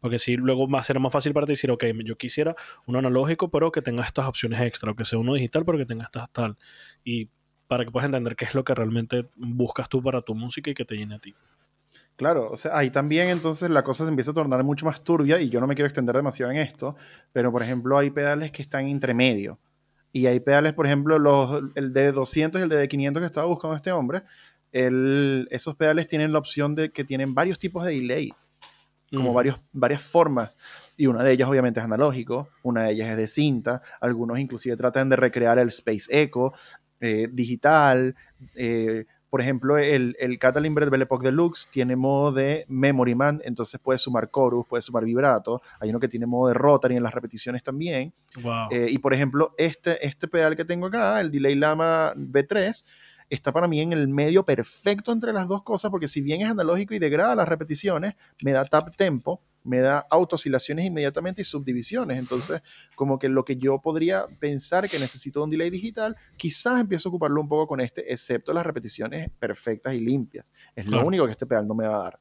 Porque si luego va a ser más fácil para ti decir, ok, yo quisiera un analógico, pero que tenga estas opciones extra, o que sea uno digital, pero que tenga estas tal. Y para que puedas entender qué es lo que realmente buscas tú para tu música y que te llene a ti. Claro, o sea, ahí también entonces la cosa se empieza a tornar mucho más turbia y yo no me quiero extender demasiado en esto, pero por ejemplo hay pedales que están entre medio y hay pedales, por ejemplo, los, el de 200 y el de 500 que estaba buscando este hombre, el, esos pedales tienen la opción de que tienen varios tipos de delay como varios, varias formas. Y una de ellas obviamente es analógico, una de ellas es de cinta, algunos inclusive tratan de recrear el Space Echo eh, digital. Eh, por ejemplo, el, el Catalin Bell Epoch Deluxe tiene modo de Memory Man, entonces puede sumar chorus, puede sumar vibrato. Hay uno que tiene modo de rotary en las repeticiones también. Eh, y por ejemplo, este, este pedal que tengo acá, el Delay Lama B3, está para mí en el medio perfecto entre las dos cosas, porque si bien es analógico y degrada las repeticiones, me da tap tempo, me da autosilaciones inmediatamente y subdivisiones. Entonces, como que lo que yo podría pensar que necesito un delay digital, quizás empiezo a ocuparlo un poco con este, excepto las repeticiones perfectas y limpias. Es lo único que este pedal no me va a dar.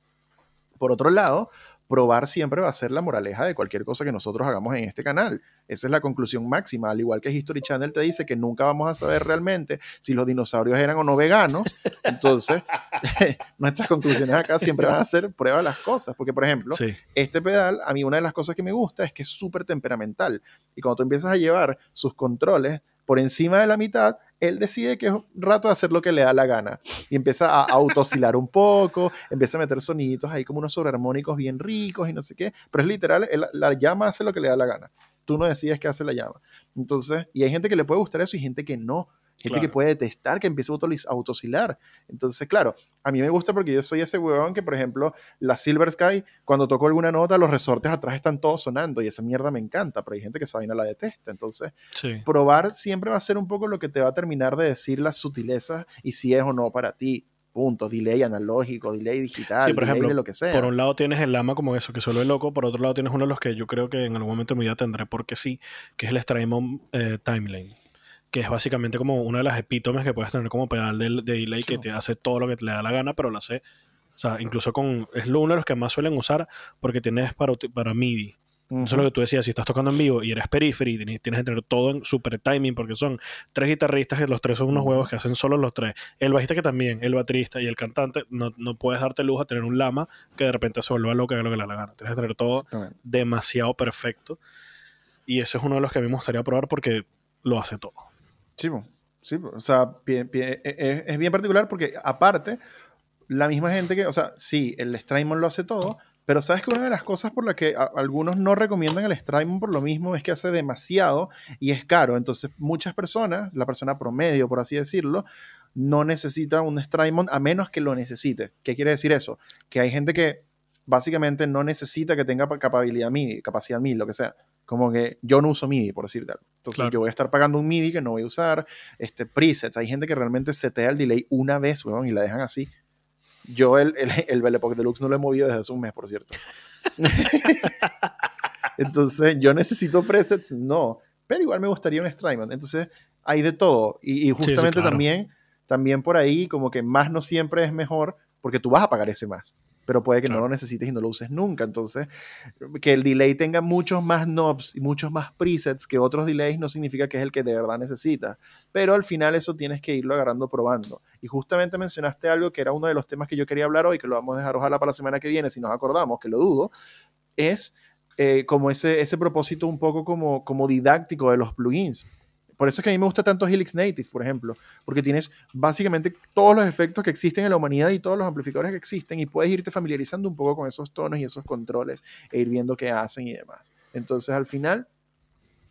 Por otro lado, probar siempre va a ser la moraleja de cualquier cosa que nosotros hagamos en este canal. Esa es la conclusión máxima, al igual que History Channel te dice que nunca vamos a saber realmente si los dinosaurios eran o no veganos. Entonces, nuestras conclusiones acá siempre van a ser prueba de las cosas. Porque, por ejemplo, este pedal, a mí una de las cosas que me gusta es que es súper temperamental. Y cuando tú empiezas a llevar sus controles por encima de la mitad, él decide que es un rato de hacer lo que le da la gana. Y empieza a autosilar un poco, empieza a meter soniditos ahí como unos sobrearmónicos bien ricos y no sé qué. Pero es literal, la llama hace lo que le da la gana. Tú no decides qué hace la llama. Entonces, y hay gente que le puede gustar eso y gente que no. Gente que puede detestar que empiece a autosilar. Entonces, claro, a mí me gusta porque yo soy ese huevón que, por ejemplo, la Silver Sky, cuando toco alguna nota, los resortes atrás están todos sonando y esa mierda me encanta, pero hay gente que esa vaina la detesta. Entonces, probar siempre va a ser un poco lo que te va a terminar de decir las sutilezas y si es o no para ti punto, delay analógico, delay digital, por delay de lo que sea. Por un lado tienes el lama como eso, que solo es loco, por otro lado tienes uno de los que yo creo que en algún momento de mi vida tendré porque sí, que es el Strymon eh, Timeline que es básicamente como una de las epítomes que puedes tener como pedal de, delay que te hace todo lo que te le da la gana, pero lo hace, o sea, incluso con, es uno de los que más suelen usar porque tienes para, para MIDI. Eso es lo que tú decías, si estás tocando en vivo y eres periphery, tienes, tienes que tener todo en super timing porque son tres guitarristas y los tres son unos huevos que hacen solo los tres. El bajista que también, el baterista y el cantante, no, no puedes darte lujo a tener un lama que de repente se vuelva loco que lo que le da la gana. Tienes que tener todo demasiado perfecto. Y ese es uno de los que a mí me gustaría probar porque lo hace todo. Sí, o sea, e, e, es bien particular porque aparte, la misma gente que, o sea, sí, el Strymon lo hace todo, pero sabes que una de las cosas por las que algunos no recomiendan el Strymon por lo mismo es que hace demasiado y es caro. Entonces, muchas personas, la persona promedio, por así decirlo, no necesita un Strymon a menos que lo necesite. ¿Qué quiere decir eso? Que hay gente que básicamente no necesita que tenga capacidad MIDI, capacidad MIDI, lo que sea. Como que yo no uso MIDI, por decirte algo. Entonces yo voy a estar pagando un MIDI que no voy a usar. Este, presets. Hay gente que realmente setea el delay una vez, weón, y la dejan así. Yo el, el, el Belle Epoque Deluxe no lo he movido desde hace un mes, por cierto. Entonces, yo necesito presets, no. Pero igual me gustaría un Strymon. Entonces, hay de todo. Y, justamente también, también por ahí, como que más no siempre es mejor, porque tú vas a pagar ese más pero puede que no lo necesites y no lo uses nunca. Entonces, que el delay tenga muchos más knobs y muchos más presets que otros delays no significa que es el que de verdad necesitas. Pero al final eso tienes que irlo agarrando probando. Y justamente mencionaste algo que era uno de los temas que yo quería hablar hoy, que lo vamos a dejar ojalá para la semana que viene, si nos acordamos, que lo dudo, es eh, como ese, ese propósito un poco como, como didáctico de los plugins. Por eso es que a mí me gusta tanto Helix Native, por ejemplo, porque tienes básicamente todos los efectos que existen en la humanidad y todos los amplificadores que existen y puedes irte familiarizando un poco con esos tonos y esos controles e ir viendo qué hacen y demás. Entonces, al final,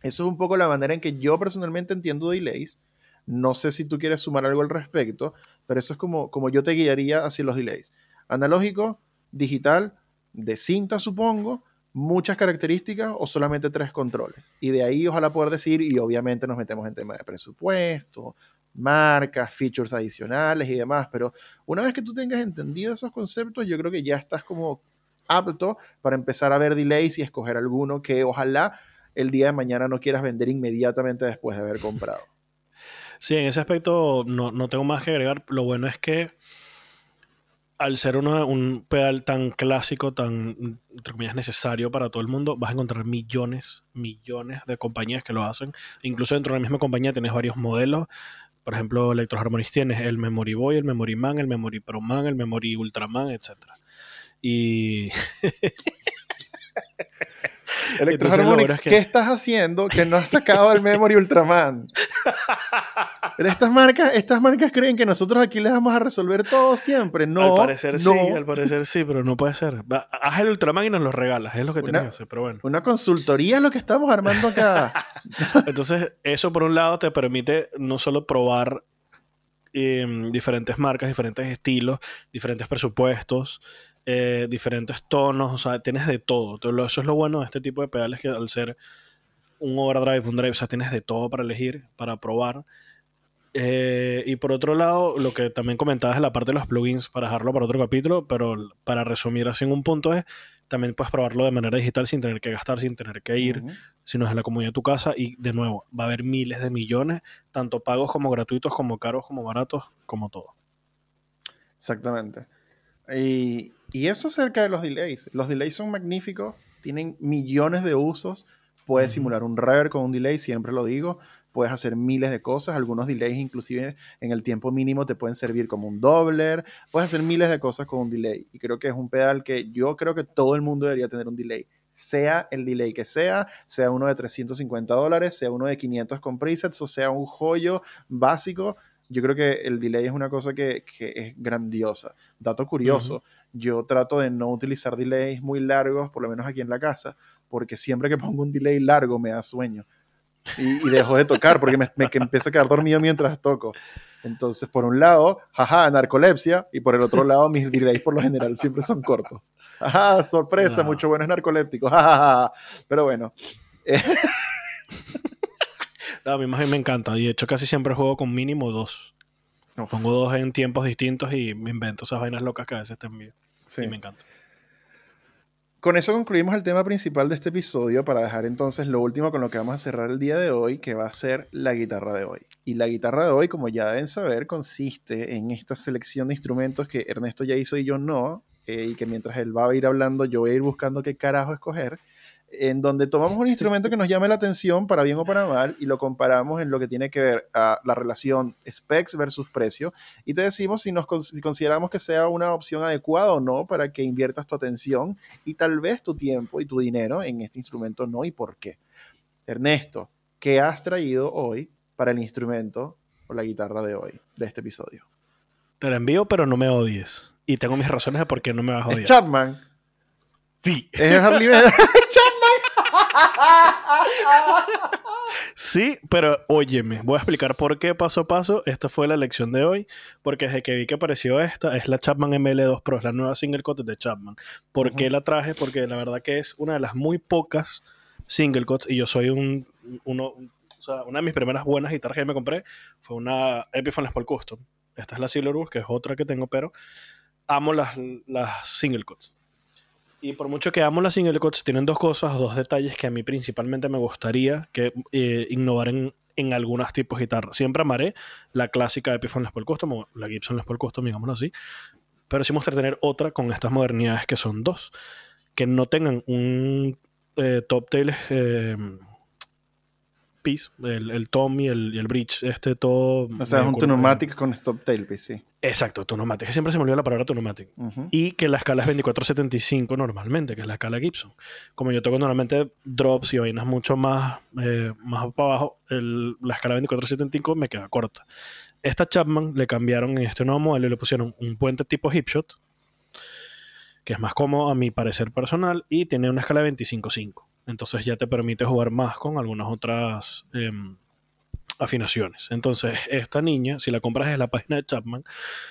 eso es un poco la manera en que yo personalmente entiendo delays. No sé si tú quieres sumar algo al respecto, pero eso es como, como yo te guiaría hacia los delays. Analógico, digital, de cinta, supongo, muchas características o solamente tres controles. Y de ahí ojalá poder decir, y obviamente nos metemos en temas de presupuesto, marcas, features adicionales y demás, pero una vez que tú tengas entendido esos conceptos, yo creo que ya estás como apto para empezar a ver delays y escoger alguno que ojalá el día de mañana no quieras vender inmediatamente después de haber comprado. Sí, en ese aspecto no, no tengo más que agregar. Lo bueno es que al ser uno, un pedal tan clásico, tan, entre comillas, necesario para todo el mundo, vas a encontrar millones, millones de compañías que lo hacen. Incluso dentro de la misma compañía tienes varios modelos. Por ejemplo, Electro Harmonics tienes el Memory Boy, el Memory Man, el Memory Pro Man, el Memory Ultraman, etc. Y... Electroharmonics, ¿qué estás haciendo que no has sacado el Memory Ultraman? Estas marcas, estas marcas creen que nosotros aquí les vamos a resolver todo siempre. No. Al parecer sí, al parecer sí, pero no puede ser. haz el Ultraman y nos lo regalas, es lo que que hacer, pero bueno. Una consultoría es lo que estamos armando acá. Entonces, eso por un lado te permite no solo probar em, diferentes marcas, diferentes estilos, diferentes presupuestos, eh, diferentes tonos, o sea, tienes de todo. Eso es lo bueno de este tipo de pedales que al ser un overdrive, un drive, o sea, tienes de todo para elegir, para probar. Eh, y por otro lado, lo que también comentabas en la parte de los plugins, para dejarlo para otro capítulo, pero para resumir así en un punto es, también puedes probarlo de manera digital sin tener que gastar, sin tener que ir, sino desde la comunidad de tu casa. Y de nuevo, va a haber miles de millones, tanto pagos como gratuitos, como caros, como baratos, como todo. Exactamente. Y, y eso acerca de los delays. Los delays son magníficos, tienen millones de usos. Puedes simular un reverb con un delay, siempre lo digo. Puedes hacer miles de cosas. Algunos delays, inclusive en el tiempo mínimo, te pueden servir como un dobler. Puedes hacer miles de cosas con un delay. Y creo que es un pedal que yo creo que todo el mundo debería tener un delay. Sea el delay que sea, sea uno de 350 dólares, sea uno de 500 con presets o sea un joyo básico yo creo que el delay es una cosa que, que es grandiosa. Dato curioso, yo trato de no utilizar delays muy largos, por lo menos aquí en la casa, porque siempre que pongo un delay largo me da sueño. Y, dejo de tocar porque me, me empiezo a quedar dormido mientras toco. Entonces, por un lado, jaja, narcolepsia, y por el otro lado, mis delays por lo general siempre son cortos. Ajá, sorpresa, mucho bueno es narcoléptico. Jajaja. Pero bueno. A mí más me encanta. Y de hecho, casi siempre juego con mínimo dos. No. Pongo dos en tiempos distintos y me invento esas vainas locas que a veces te envío. Sí. Y me encanta. Con eso concluimos el tema principal de este episodio para dejar entonces lo último con lo que vamos a cerrar el día de hoy, que va a ser la guitarra de hoy. Y la guitarra de hoy, como ya deben saber, consiste en esta selección de instrumentos que Ernesto ya hizo y yo no, eh, y que mientras él va a ir hablando, yo voy a ir buscando qué carajo escoger en donde tomamos un instrumento que nos llame la atención para bien o para mal y lo comparamos en lo que tiene que ver a la relación specs versus precio y te decimos si, nos, consideramos que sea una opción adecuada o no para que inviertas tu atención y tal vez tu tiempo y tu dinero en este instrumento no y por qué. Ernesto, ¿qué has traído hoy para el instrumento o la guitarra de hoy, de este episodio? Te la envío, pero no me odies. Y tengo mis razones de por qué no me vas a odiar. Chapman. Sí. Es Harley Sí, pero óyeme, voy a explicar por qué paso a paso. Esta fue la elección de hoy, porque desde que vi que apareció esta, es la Chapman ML2 Pro, es la nueva single cut de Chapman. ¿Por qué la traje? Porque la verdad que es una de las muy pocas single cuts y yo soy un, uno, o sea, una de mis primeras buenas guitarras que me compré fue una Epiphone Les Paul Custom. Esta es la Silverwood, que es otra que tengo, pero amo las, las single cuts. Y por mucho que amo las single cuts, tienen dos cosas, dos detalles que a mí principalmente me gustaría que eh, innovar en, en algunos tipos de guitarra. Siempre amaré la clásica Epiphone Les Paul Custom o la Gibson Les Paul Custom, digámoslo así. Pero sí gustaría tener otra con estas modernidades que son dos. Que no tengan un eh, top tail eh, el, el tom y el, el, bridge, este todo... O sea, es un Tunomatic con stop tailpiece, sí. Exacto, Tunomatic. Siempre se me olvidó la palabra Tunomatic. Y que la escala es 2475 normalmente, que es la escala Gibson. Como yo toco normalmente drops y vainas mucho más, eh, más para abajo, la escala 2475 me queda corta. Esta Chapman le cambiaron en este nuevo modelo y le pusieron un puente tipo hipshot, que es más cómodo a mi parecer personal, y tiene una escala de 25.5. Entonces ya te permite jugar más con algunas otras em, afinaciones. Entonces, esta niña, si la compras en la página de Chapman,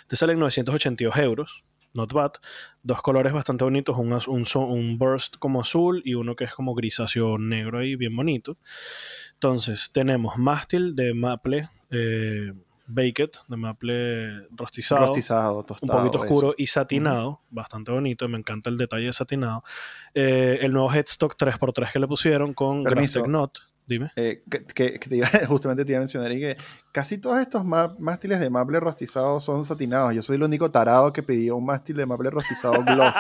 te salen 982 euros. Not bad. Dos colores bastante bonitos, un, un, burst como azul y uno que es como grisáceo negro ahí, bien bonito. Entonces, tenemos mástil de maple eh, baked, de maple rostizado. Rostizado, tostado. Un poquito oscuro y satinado, bastante bonito, me encanta el detalle de satinado. Eh, el nuevo headstock 3x3 que le pusieron con Permiso. Knot. Dime. Eh, que, te iba, justamente te iba a mencionar y que casi todos estos mástiles de maple rostizado son satinados. Yo soy el único tarado que pidió un mástil de maple rostizado gloss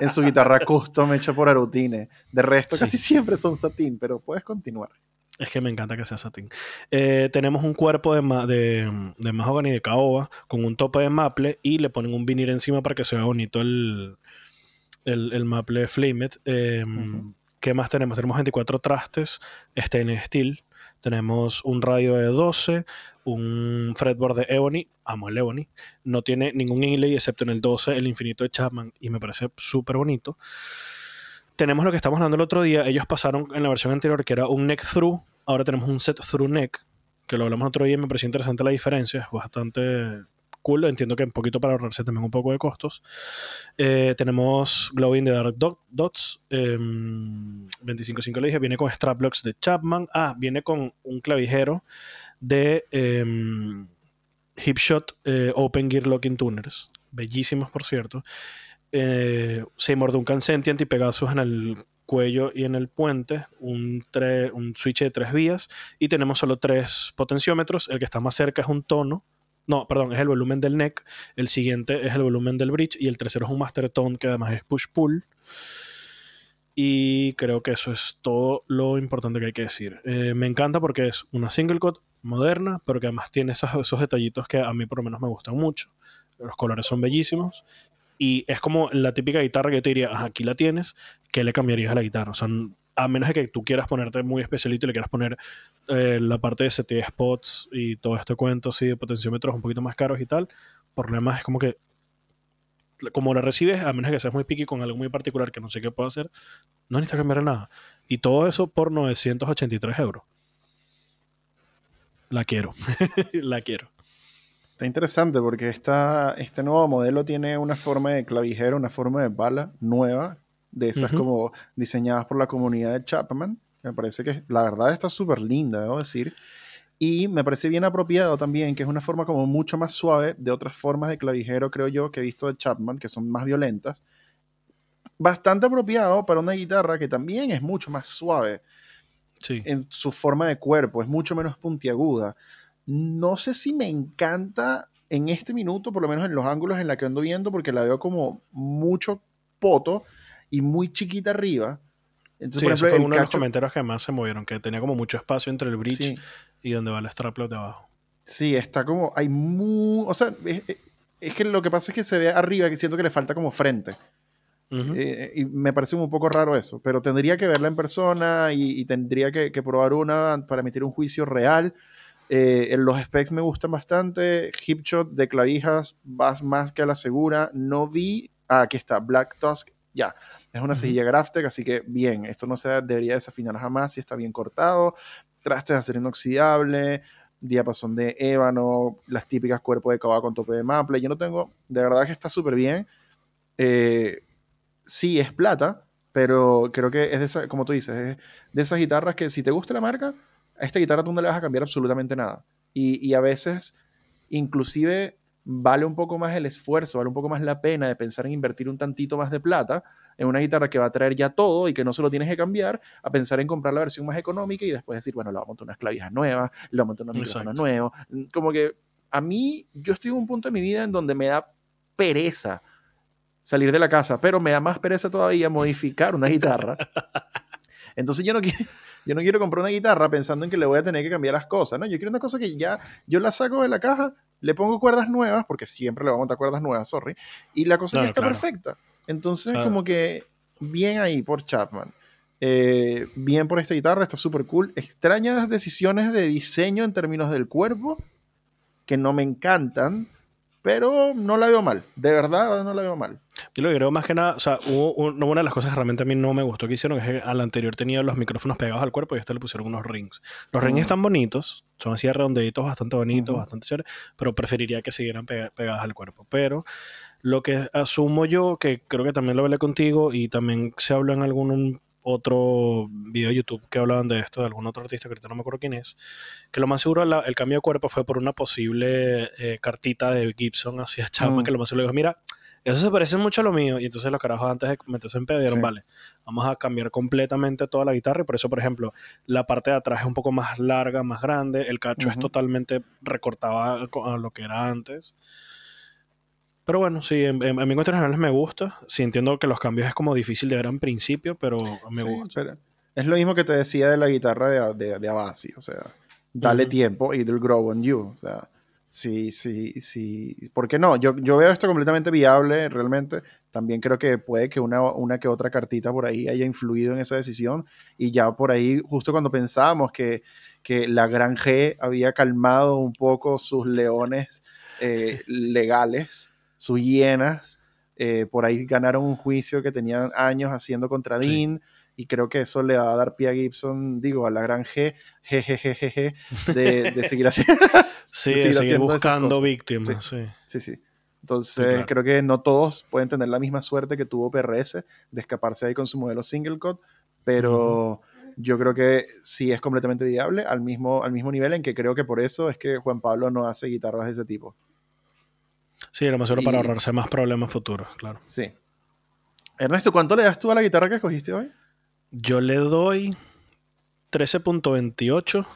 en su guitarra custom hecha por Arutine. De resto, casi siempre son satín, pero puedes continuar. Es que me encanta que sea satín. Eh, tenemos un cuerpo de, de, de mahogany de caoba con un tope de maple y le ponen un vinil encima para que se vea bonito el, el, maple flamed. Eh, ¿Qué más tenemos? Tenemos 24 trastes stainless steel. Tenemos un radio de 12, un fretboard de Ebony, amo el Ebony. No tiene ningún inlay excepto en el 12, el infinito de Chapman, y me parece súper bonito. Tenemos lo que estamos hablando el otro día. Ellos pasaron en la versión anterior que era un neck through. Ahora tenemos un set through neck, que lo hablamos otro día y me pareció interesante la diferencia. Es bastante cool. Entiendo que un poquito para ahorrarse también un poco de costos. Eh, tenemos Glowing the Dark Dots. Eh, 25.5 le dije. Viene con Straplocks de Chapman. Ah, viene con un clavijero de em, Hipshot eh, Open Gear Locking Tuners. Bellísimos, por cierto. Eh, Seymour Duncan Sentient y Pegasus en el cuello y en el puente, un, switch de tres vías y tenemos solo tres potenciómetros. El que está más cerca es un tono no, perdón, es el volumen del neck. El siguiente es el volumen del bridge. Y el tercero es un master tone que además es push-pull. Y creo que eso es todo lo importante que hay que decir. Eh, me encanta porque es una single cut moderna, pero que además tiene esos, esos, detallitos que a mí por lo menos me gustan mucho. Los colores son bellísimos. Y es como la típica guitarra que te diría, aquí la tienes, ¿qué le cambiarías a la guitarra? O sea, a menos de que tú quieras ponerte muy especialito y le quieras poner eh, la parte de CT spots y todo este cuento así de potenciómetros un poquito más caros y tal, por lo demás es como que como la recibes, a menos que seas muy picky con algo muy particular que no sé qué puedo hacer, no necesitas cambiar nada. Y todo eso por 983 euros. La quiero. la quiero. Está interesante porque esta, este nuevo modelo tiene una forma de clavijero, una forma de bala nueva de esas como diseñadas por la comunidad de Chapman. Me parece que la verdad está súper linda, debo decir. Y me parece bien apropiado también, que es una forma como mucho más suave de otras formas de clavijero, creo yo, que he visto de Chapman, que son más violentas. Bastante apropiado para una guitarra que también es mucho más suave sí. en su forma de cuerpo, es mucho menos puntiaguda. No sé si me encanta en este minuto, por lo menos en los ángulos en la que ando viendo, porque la veo como mucho poto y muy chiquita arriba. Entonces, sí, por ejemplo, fue uno de los comentarios que más se movieron, que tenía como mucho espacio entre el bridge y donde va el straplock de abajo. Sí, está como, hay muy, o sea, es, que lo que pasa es que se ve arriba que siento que le falta como frente. Eh, y me parece un poco raro eso, pero tendría que verla en persona y, tendría que, probar una para emitir un juicio real. Eh, los specs me gustan bastante. Hipshot de clavijas, vas más que a la segura. No vi. Ah, aquí está, Black Tusk ya. Es una cejilla Graftek, así que bien, esto no se debería desafinar jamás si está bien cortado. Trastes de acero inoxidable, diapasón de ébano, las típicas cuerpos de caballo con tope de maple. Yo no tengo, de verdad que está súper bien. Eh, sí, es plata, pero creo que es de esa, como tú dices, es de esas guitarras que si te gusta la marca, a esta guitarra tú no le vas a cambiar absolutamente nada. Y, y a veces, inclusive vale un poco más el esfuerzo, vale un poco más la pena de pensar en invertir un tantito más de plata en una guitarra que va a traer ya todo y que no se lo tienes que cambiar, a pensar en comprar la versión más económica y después decir, bueno, le vamos a montar unas clavijas nuevas, le vamos a montar una micrófono nuevo. Como que a mí, yo estoy en un punto de mi vida en donde me da pereza salir de la casa, pero me da más pereza todavía modificar una guitarra. Entonces yo no quiero, yo no quiero comprar una guitarra pensando en que le voy a tener que cambiar las cosas, ¿no? Yo quiero una cosa que ya yo la saco de la caja, le pongo cuerdas nuevas, porque siempre le voy a montar cuerdas nuevas, sorry, y la cosa ya está perfecta. Entonces, como que bien ahí por Chapman. Eh, bien por esta guitarra, está súper cool. Extrañas decisiones de diseño en términos del cuerpo, que no me encantan, pero no la veo mal. De verdad, no la veo mal. Yo lo que creo más que nada, o sea, hubo una de las cosas que realmente a mí no me gustó que hicieron es que al anterior tenía los micrófonos pegados al cuerpo y a este le pusieron unos rings. Los rings están bonitos, son así redondeditos, bastante bonitos, bastante chéveres, pero preferiría que siguieran pegados al cuerpo. Pero lo que asumo yo, que creo que también lo hablé contigo y también se habló en algún otro video de YouTube que hablaban de esto, de algún otro artista que ahorita no me acuerdo quién es, que lo más seguro el cambio de cuerpo fue por una posible eh, cartita de Gibson hacia Chapman, mm. que lo más seguro dijo, mira, Eso se parece mucho a lo mío. Y entonces los carajos antes de meterse en pedo dijeron, Sí. vale, vamos a cambiar completamente toda la guitarra. Y por eso, por ejemplo, la parte de atrás es un poco más larga, más grande. El cacho es Ujú. totalmente recortado a, a lo que era antes. Pero bueno, sí, en, en, en mi cuestión general me gusta. Sí, entiendo que los cambios es como difícil de ver en principio, pero me Sí, gusta. pero es lo mismo que te decía de la guitarra de, de, de Avasi, o sea, dale Ujú. tiempo y it'll grow on you, o sea, sí, sí, sí, ¿por qué no? Yo, yo veo esto completamente viable, realmente, también creo que puede que una, una que otra cartita por ahí haya influido en esa decisión y ya por ahí, justo cuando pensábamos que, que la Gran G había calmado un poco sus leones eh, legales, sus hienas, eh, por ahí ganaron un juicio que tenían años haciendo contra Sí. Dean y creo que eso le va a dar pie a Gibson, digo, a la gran G, jejejeje, de, de seguir haciendo. Sí, de de seguir seguir haciendo esas buscando víctimas, sí. sí, sí. Entonces, Sí, claro. creo que no todos pueden tener la misma suerte que tuvo PRS de escaparse ahí con su modelo single cut, pero yo creo que sí es completamente viable al mismo, al mismo nivel en que creo que por eso es que Juan Pablo no hace guitarras de ese tipo. Sí, lo más seguro para ahorrarse más problemas futuros, claro. Sí. Ernesto, ¿cuánto le das tú a la guitarra que escogiste hoy? Yo le doy 13.28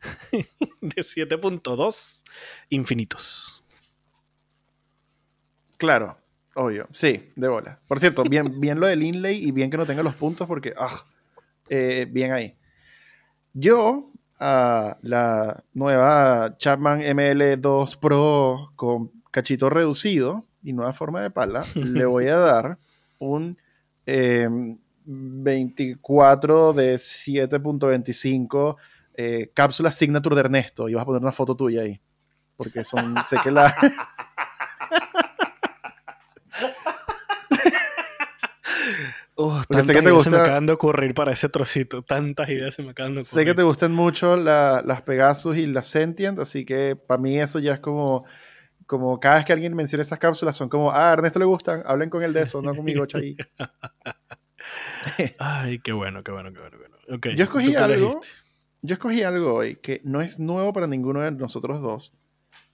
de 7.2 infinitos. Claro, obvio. Sí, de bola. Por cierto, bien, bien lo del inlay y bien que no tenga los puntos porque, ah, eh, bien ahí. Yo, a la nueva Chapman ML2 Pro con cachito reducido y nueva forma de pala, le voy a dar un eh, 24 de 7.25 eh, cápsula signature de Ernesto. Y vas a poner una foto tuya ahí. Porque son, sé que la... Uf, Porque sé que te ideas se me acaban de ocurrir para ese trocito. Tantas ideas se me acaban de ocurrir. Sé que te gustan mucho la- las Pegasus y las Sentient, así que para mí eso ya es como, como cada vez que alguien menciona esas cápsulas son como, ah, a Ernesto le gustan, hablen con él de eso, no conmigo, chay. Ay, qué bueno, qué bueno, qué bueno. Qué bueno. Yo escogí ¿tú qué algo. Yo escogí algo hoy que no es nuevo para ninguno de nosotros dos.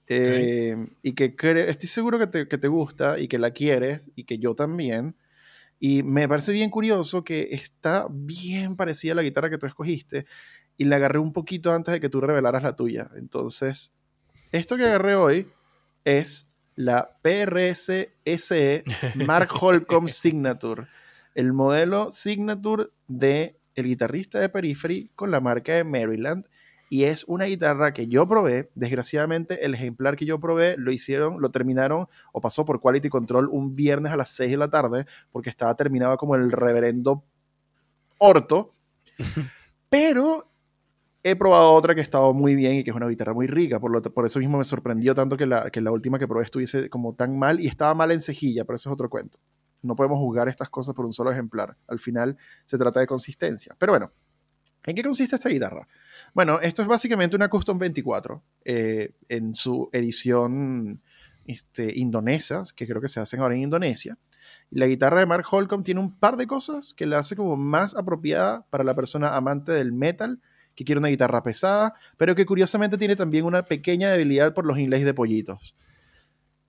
eh, Y que estoy seguro que te, que te gusta y que la quieres y que yo también. Y me parece bien curioso que está bien parecida a la guitarra que tú escogiste y la agarré un poquito antes de que tú revelaras la tuya. Entonces, esto que agarré hoy es la PRS SE Mark Holcomb Signature, el modelo Signature de el guitarrista de Periphery con la marca de Maryland. Y es una guitarra que yo probé, desgraciadamente el ejemplar que yo probé lo hicieron, lo terminaron o pasó por Quality Control un viernes a las 6 de la tarde porque estaba terminado como el reverendo orto, pero he probado otra que ha estado muy bien y que es una guitarra muy rica, por, lo, por eso mismo me sorprendió tanto que la, que la última que probé estuviese como tan mal y estaba mal en cejilla, pero eso es otro cuento. No podemos juzgar estas cosas por un solo ejemplar. Al final se trata de consistencia. Pero bueno, ¿en qué consiste esta guitarra? Bueno, esto es básicamente una Custom 24 eh, en su edición este, indonesa, que creo que se hacen ahora en Indonesia. La guitarra de Mark Holcomb tiene un par de cosas que la hace como más apropiada para la persona amante del metal, que quiere una guitarra pesada, pero que curiosamente tiene también una pequeña debilidad por los inlays de pollitos.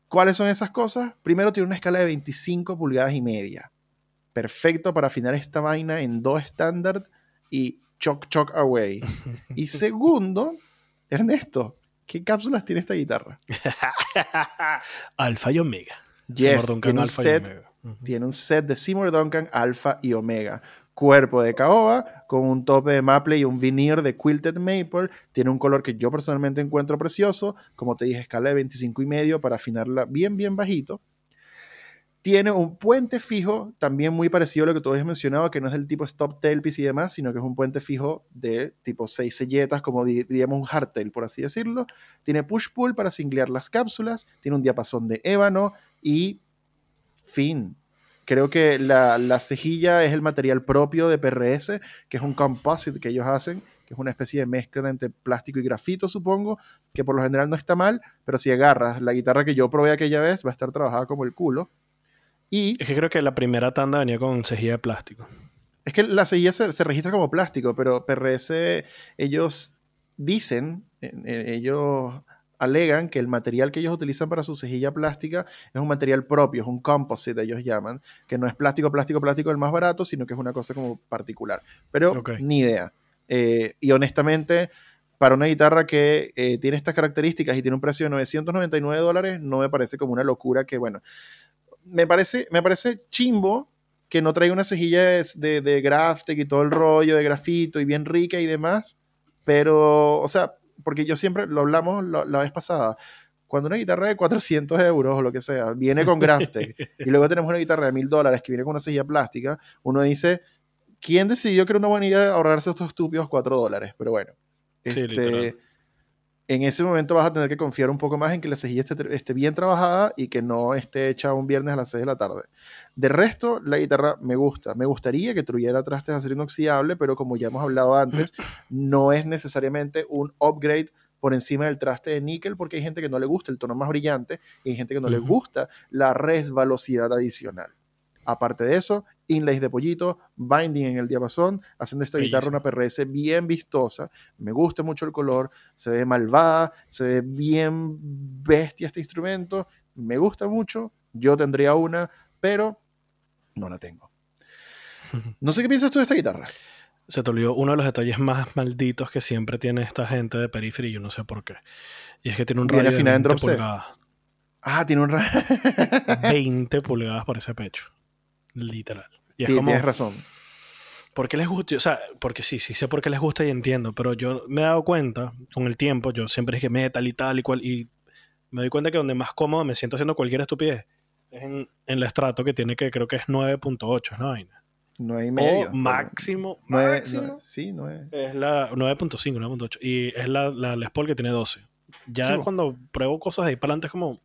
¿Cuáles son esas cosas? Primero tiene una escala de 25 pulgadas y media. Perfecto para afinar esta vaina en do estándar y choc choc away. Y segundo, Ernesto, ¿qué cápsulas tiene esta guitarra? Alfa y Omega. Yes, Duncan, tiene un, Alfa y set, tiene un set de Seymour Duncan Alpha y Omega. Cuerpo de caoba con un tope de maple y un veneer de quilted maple. Tiene un color que yo personalmente encuentro precioso. Como te dije, escala de 25 y medio para afinarla bien, bien bajito. Tiene un puente fijo, también muy parecido a lo que tú habías mencionado, que no es del tipo stop tailpiece y demás, sino que es un puente fijo de tipo 6 selletas, como di- diríamos un hardtail, por así decirlo. Tiene push-pull para singlear las cápsulas, tiene un diapasón de ébano y fin. Creo que la, la cejilla es el material propio de PRS, que es un composite que ellos hacen, que es una especie de mezcla entre plástico y grafito, supongo, que por lo general no está mal, pero si agarras la guitarra que yo probé aquella vez, va a estar trabajada como el culo. Y Es que creo que la primera tanda venía con cejilla de plástico. es que la cejilla se, se registra como plástico, pero PRS, ellos dicen, eh, eh, ellos alegan que el material que ellos utilizan para su cejilla plástica es un material propio, es un composite, ellos llaman, que no es plástico, plástico, plástico el más barato, sino que es una cosa como particular. Pero ni idea. Eh, y honestamente, para una guitarra que eh, tiene estas características y tiene un precio de 999 dólares, no me parece como una locura que, bueno, me parece, me parece chimbo que no traiga una cejilla de, de, Graftek y todo el rollo de grafito y bien rica y demás, pero, o sea, porque yo siempre, lo hablamos la, vez pasada, cuando una guitarra de 400 euros o lo que sea viene con Graftek y luego tenemos una guitarra de 1000 dólares que viene con una cejilla plástica, uno dice, ¿quién decidió que era una buena idea ahorrarse estos estúpidos 4 dólares? Pero bueno, este, en ese momento vas a tener que confiar un poco más en que la cejilla esté, bien trabajada y que no esté hecha un viernes a las 6 de la tarde. De resto, la guitarra me gusta. Me gustaría que tuviera trastes de acero inoxidable, pero como ya hemos hablado antes, no es necesariamente un upgrade por encima del traste de níquel porque hay gente que no le gusta el tono más brillante y hay gente que no le gusta la resbalosidad adicional. Aparte de eso, inlays de pollito, binding en el diapasón, hacen de esta guitarra una PRS bien vistosa. Me gusta mucho el color, se ve malvada, se ve bien bestia este instrumento. Me gusta mucho, yo tendría una, pero no la tengo. No sé qué piensas tú de esta guitarra. Se te olvidó uno de los detalles más malditos que siempre tiene esta gente de periferia, yo no sé por qué. Y es que tiene un radio de 20 pulgadas. Ah, tiene un radio. 20 pulgadas por ese pecho. Literal. Y tienes razón. ¿Por qué les gusta? O sea, porque sí, sí sé por qué les gusta y entiendo, pero yo me he dado cuenta con el tiempo, yo siempre dije metal y tal y cual, y me doy cuenta que donde más cómodo me siento haciendo cualquier estupidez es en, en la estrato que tiene que creo que es 9.8, ¿no? 9 y medio. máximo, 9, máximo. sí, 9. Es la 9.5, 9.8. Y es la, la Les Paul que tiene 12. Ya cuando pruebo cosas ahí para adelante es como,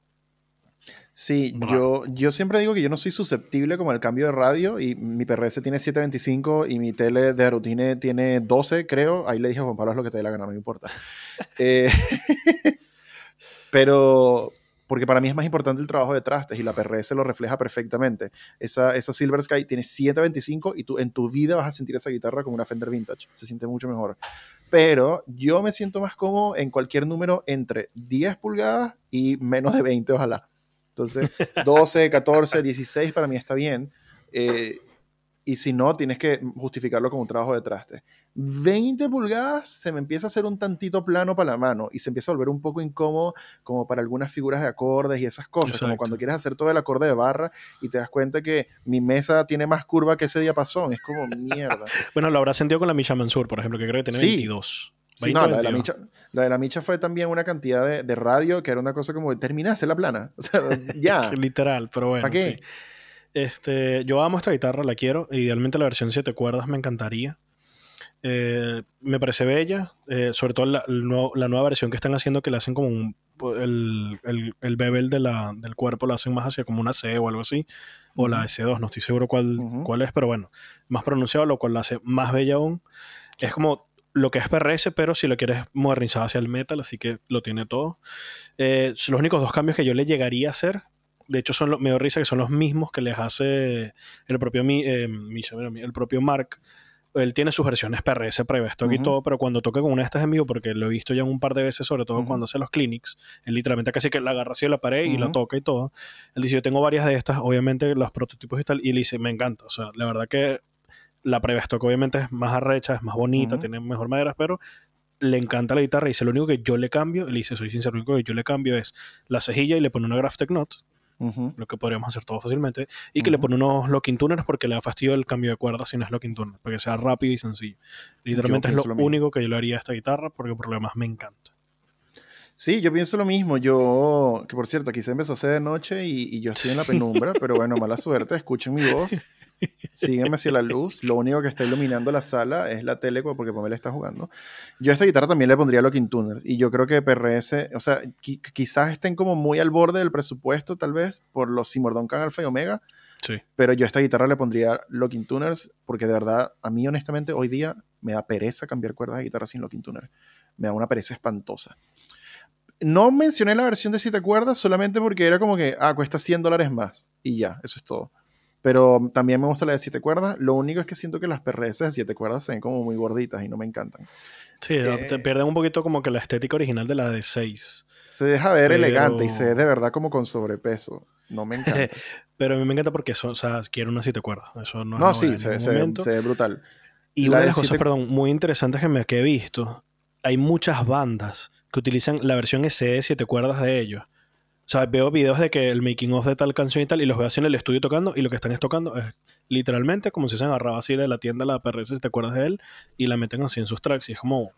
Sí, yo, yo siempre digo que yo no soy susceptible como al cambio de radio y mi PRS tiene 725 y mi tele de Arutine tiene 12, creo. Ahí le dije a Juan Pablo es lo que te dé la gana, no me importa. Eh, pero porque para mí es más importante el trabajo de trastes y la PRS lo refleja perfectamente. Esa, esa Silver Sky tiene 725 y tú en tu vida vas a sentir esa guitarra como una Fender Vintage. Se siente mucho mejor. Pero yo me siento más cómodo en cualquier número entre 10 pulgadas y menos de 20, ojalá. Entonces, 12, 14, 16 para mí está bien. Eh, y si no, tienes que justificarlo como un trabajo de traste. 20 pulgadas se me empieza a hacer un tantito plano para la mano y se empieza a volver un poco incómodo como para algunas figuras de acordes y esas cosas, como cuando quieres hacer todo el acorde de barra y te das cuenta que mi mesa tiene más curva que ese diapasón, es como mierda. bueno, lo habrá sentido con la Misha Mansur, por ejemplo, que creo que tiene 22 no, la de, la Micha, la de, la Micha, fue también una cantidad de, de, radio que era una cosa como terminase la plana. O sea, ya. Literal, pero bueno. ¿Para qué? Este, yo amo esta guitarra, la quiero. Idealmente la versión 7 cuerdas me encantaría. Eh, me parece bella, eh, sobre todo la, la, nueva versión que están haciendo que le hacen como un, el, el, el bevel de la, del cuerpo lo hacen más hacia como una C o algo así, o la S2, no estoy seguro cuál, cuál es, pero bueno, más pronunciado, lo cual la hace más bella aún. Es como lo que es PRS, pero si lo quieres modernizar hacia el metal, así que lo tiene todo. Eh, los únicos dos cambios que yo le llegaría a hacer, de hecho son me risa que son los mismos que les hace el propio, eh, el propio Mark. Él tiene sus versiones PRS, Prevestock y todo, pero cuando toque con una de estas en vivo, porque lo he visto ya un par de veces, sobre todo cuando hace los clinics, él literalmente casi que la agarra así de la pared y la toca y todo. Él dice, yo tengo varias de estas, obviamente los prototipos y tal, y le dice, me encanta. O sea, la verdad que la Prevestock obviamente es más arrecha, es más bonita, tiene mejor madera, pero le encanta la guitarra y dice, lo único que yo le cambio, le dice, soy sincero, lo único que yo le cambio es la cejilla y le pone una Graphtec Knot, lo que podríamos hacer todo fácilmente, y que le pone unos locking tuners porque le da fastidio el cambio de cuerdas si no es locking tuner, para que sea rápido y sencillo. Literalmente es lo, único que yo le haría a esta guitarra porque por lo demás me encanta. Sí, yo pienso lo mismo. Yo, que por cierto, aquí se empezó a hacer de noche y, y yo estoy en la penumbra, pero bueno, mala suerte, escuchen mi voz. Sígueme hacia la luz. Lo único que está iluminando la sala es la tele porque Pamela está jugando. Yo a esta guitarra también le pondría locking tuners. Y yo creo que PRS, o sea, quizás estén como muy al borde del presupuesto, tal vez, por los Seymour Duncan Alpha y Omega. Sí. Pero yo a esta guitarra le pondría locking tuners porque de verdad, a mí honestamente, hoy día me da pereza cambiar cuerdas de guitarra sin locking tuner. Me da una pereza espantosa. No mencioné la versión de 7 cuerdas solamente porque era como que, ah, cuesta 100 dólares más. Y ya, eso es todo. Pero también me gusta la de 7 cuerdas. Lo único es que siento que las PRS de 7 cuerdas se ven como muy gorditas y no me encantan. Sí, te eh, pierden un poquito como que la estética original de la de 6. Se deja ver Pero- elegante y se ve de verdad como con sobrepeso. No me encanta. Pero a mí me encanta porque eso, o sea, quiero una siete cuerdas. Eso no es No, sí, se, ve- momento. se ve brutal. Y La una de de las cosas, siete- perdón, muy interesantes que, me, que he visto, hay muchas bandas que utilizan la versión SE de siete cuerdas de ellos. O sea, veo videos de que el making of de tal canción y tal, y los veo así en el estudio tocando, y lo que están es tocando es literalmente como si se agarraba así de la tienda la PRS, si te acuerdas de él, y la meten así en sus tracks. Y es como, o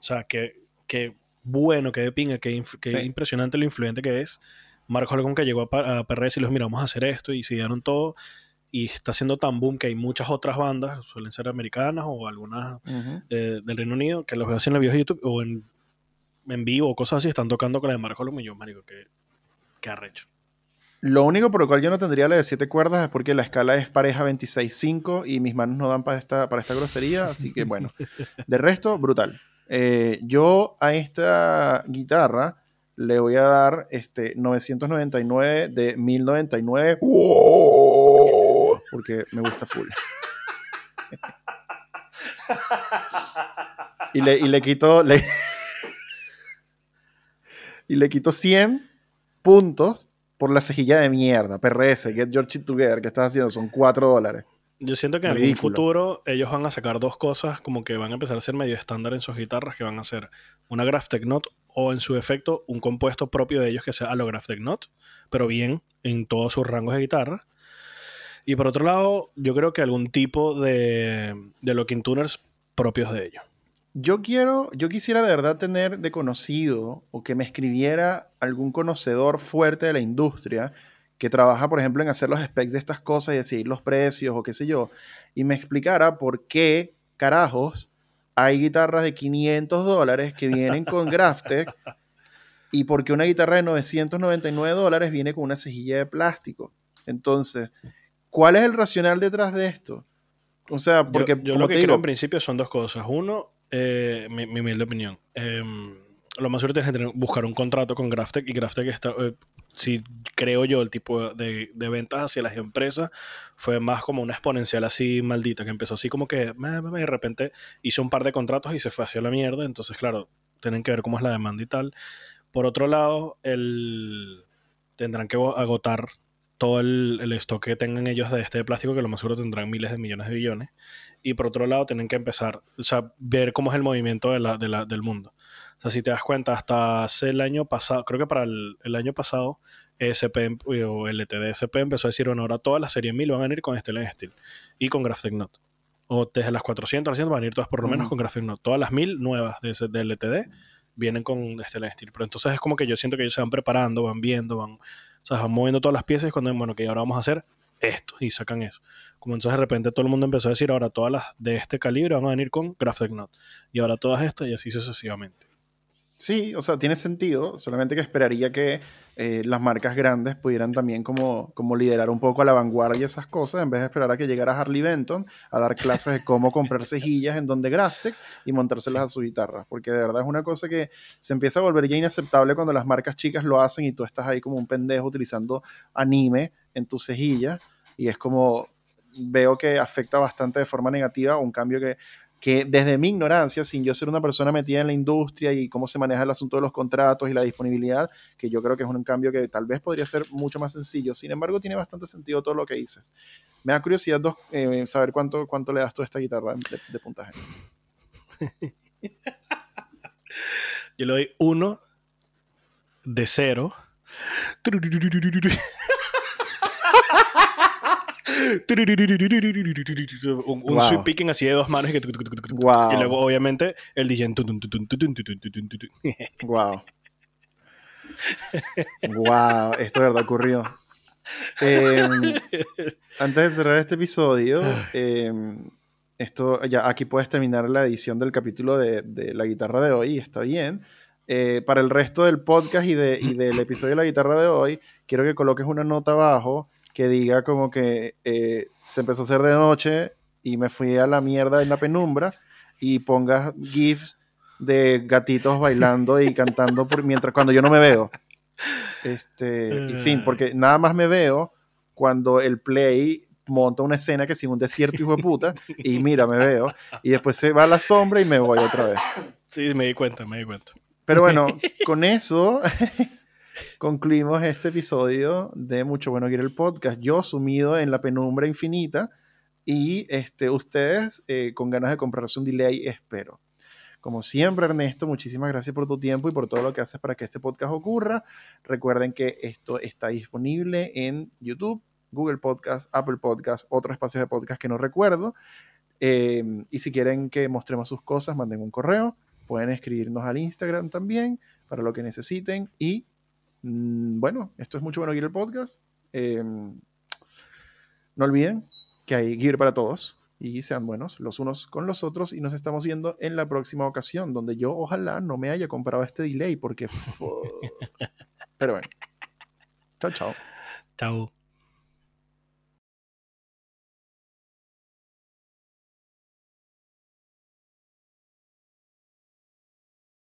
sea, que, que bueno, que de pinga, que, que Sí. impresionante lo influyente que es. Marcos Holcomb que llegó a, a PRS y los mira, vamos a hacer esto, y se dieron todo. Y está haciendo tan boom que hay muchas otras bandas, suelen ser americanas o algunas eh, del Reino Unido, que los veo así en los videos de YouTube o en, en vivo o cosas así, están tocando con la de Marco yo, marico, que, que arrecho. Lo único por lo cual yo no tendría la de siete cuerdas es porque la escala es pareja 26.5 y mis manos no dan para esta, para esta grosería, así que bueno. De resto, brutal. Eh, yo a esta guitarra le voy a dar este 999 de 1099 porque me gusta full. y, le, y le quito le, y le quito 100 puntos por la cejilla de mierda, PRS, Get Your Shit Together, que estás haciendo, son 4 dólares. Yo siento que en algún Ridículo. futuro ellos van a sacar dos cosas como que van a empezar a ser medio estándar en sus guitarras, que van a ser una Graphtec Note o en su efecto un compuesto propio de ellos que sea a lo Graphtec Note, pero bien en todos sus rangos de guitarra. Y por otro lado, yo creo que algún tipo de, de locking tuners propios de ellos. Yo quiero, yo quisiera de verdad tener de conocido o que me escribiera algún conocedor fuerte de la industria que trabaja, por ejemplo, en hacer los specs de estas cosas y decidir los precios o qué sé yo, y me explicara por qué carajos hay guitarras de 500 dólares que vienen con Graphtec y por qué una guitarra de 999 dólares viene con una cejilla de plástico. Entonces, ¿cuál es el racional detrás de esto? O sea, porque yo, lo que te creo digo, en principio son dos cosas. Uno, eh, mi, mi humilde opinión. em, lo más seguro es tener, buscar un contrato con Graphtec y Graphtec está, eh, si creo yo, el tipo de, de ventas hacia las empresas fue más como una exponencial así maldita, que empezó así como que de repente hizo un par de contratos y se fue hacia la mierda. Entonces, claro, tienen que ver cómo es la demanda y tal. Por otro lado, el, tendrán que go- agotar todo el, el stock que tengan ellos de este plástico, que lo más seguro tendrán miles de millones de billones. Y por otro lado, tienen que empezar, o sea, ver cómo es el movimiento de la, de la- del mundo. O sea, si te das cuenta, hasta hace el año pasado, creo que para el, el año pasado, ESP em- o LTD SP empezó a decir, bueno, ahora todas las series 1000 van a ir con Stellar Steel y con Graphic Note. O desde las 400 las 100 van a ir todas por lo menos Ujú. con Graphic Note. Todas las 1000 nuevas de, de LTD vienen con Stellar Steel. Pero entonces es como que yo siento que ellos se van preparando, van viendo, van, o sea, van moviendo todas las piezas y cuando, bueno, que ahora vamos a hacer esto y sacan eso. Como entonces de repente todo el mundo empezó a decir, ahora todas las de este calibre van a venir con Graphic Note. Y ahora todas estas y así sucesivamente. Sí, o sea, tiene sentido, solamente que esperaría que eh, las marcas grandes pudieran también como, como liderar un poco a la vanguardia esas cosas, en vez de esperar a que llegara Harley Benton a dar clases de cómo comprar cejillas en donde Graphtec y montárselas a su guitarra, porque de verdad es una cosa que se empieza a volver ya inaceptable cuando las marcas chicas lo hacen y tú estás ahí como un pendejo utilizando anime en tu cejilla y es como veo que afecta bastante de forma negativa un cambio que que desde mi ignorancia, sin yo ser una persona metida en la industria y cómo se maneja el asunto de los contratos y la disponibilidad, que yo creo que es un cambio que tal vez podría ser mucho más sencillo. Sin embargo, tiene bastante sentido todo lo que dices. Me da curiosidad dos, eh, saber cuánto, cuánto le das tú esta guitarra de, de puntaje. Yo le doy uno de cero. Un, un Wow. sweep picking así de dos manos y, que- Wow. y luego obviamente el DJ Wow. wow, esto de verdad ocurrió. Eh, antes de cerrar este episodio, eh, esto ya aquí puedes terminar la edición del capítulo de, de la guitarra de hoy, está bien. Eh, para el resto del podcast y, de, y del episodio de la guitarra de hoy, quiero que coloques una nota abajo que diga como que eh, se empezó a hacer de noche y me fui a la mierda en la penumbra y pongas GIFs de gatitos bailando y cantando por, mientras cuando yo no me veo. Este, en fin, porque nada más me veo cuando el play monta una escena que sin un desierto hijo de puta y mira, me veo y después se va a la sombra y me voy otra vez. Sí, me di cuenta, me di cuenta. Pero bueno, con eso concluimos este episodio de Mucho Bueno Quiere el Podcast. Yo sumido en la penumbra infinita y este, ustedes eh, con ganas de comprarse un delay, espero. Como siempre, Ernesto, muchísimas gracias por tu tiempo y por todo lo que haces para que este podcast ocurra. Recuerden que esto está disponible en YouTube, Google Podcast, Apple Podcast, otros espacios de podcast que no recuerdo. Eh, y si quieren que mostremos sus cosas, manden un correo. Pueden escribirnos al Instagram también para lo que necesiten. Y bueno, esto es mucho bueno Gear el podcast. Eh, no olviden que hay Gear para todos y sean buenos los unos con los otros y nos estamos viendo en la próxima ocasión donde yo ojalá no me haya comprado este delay porque... Pero bueno. Chao, chao. Chao.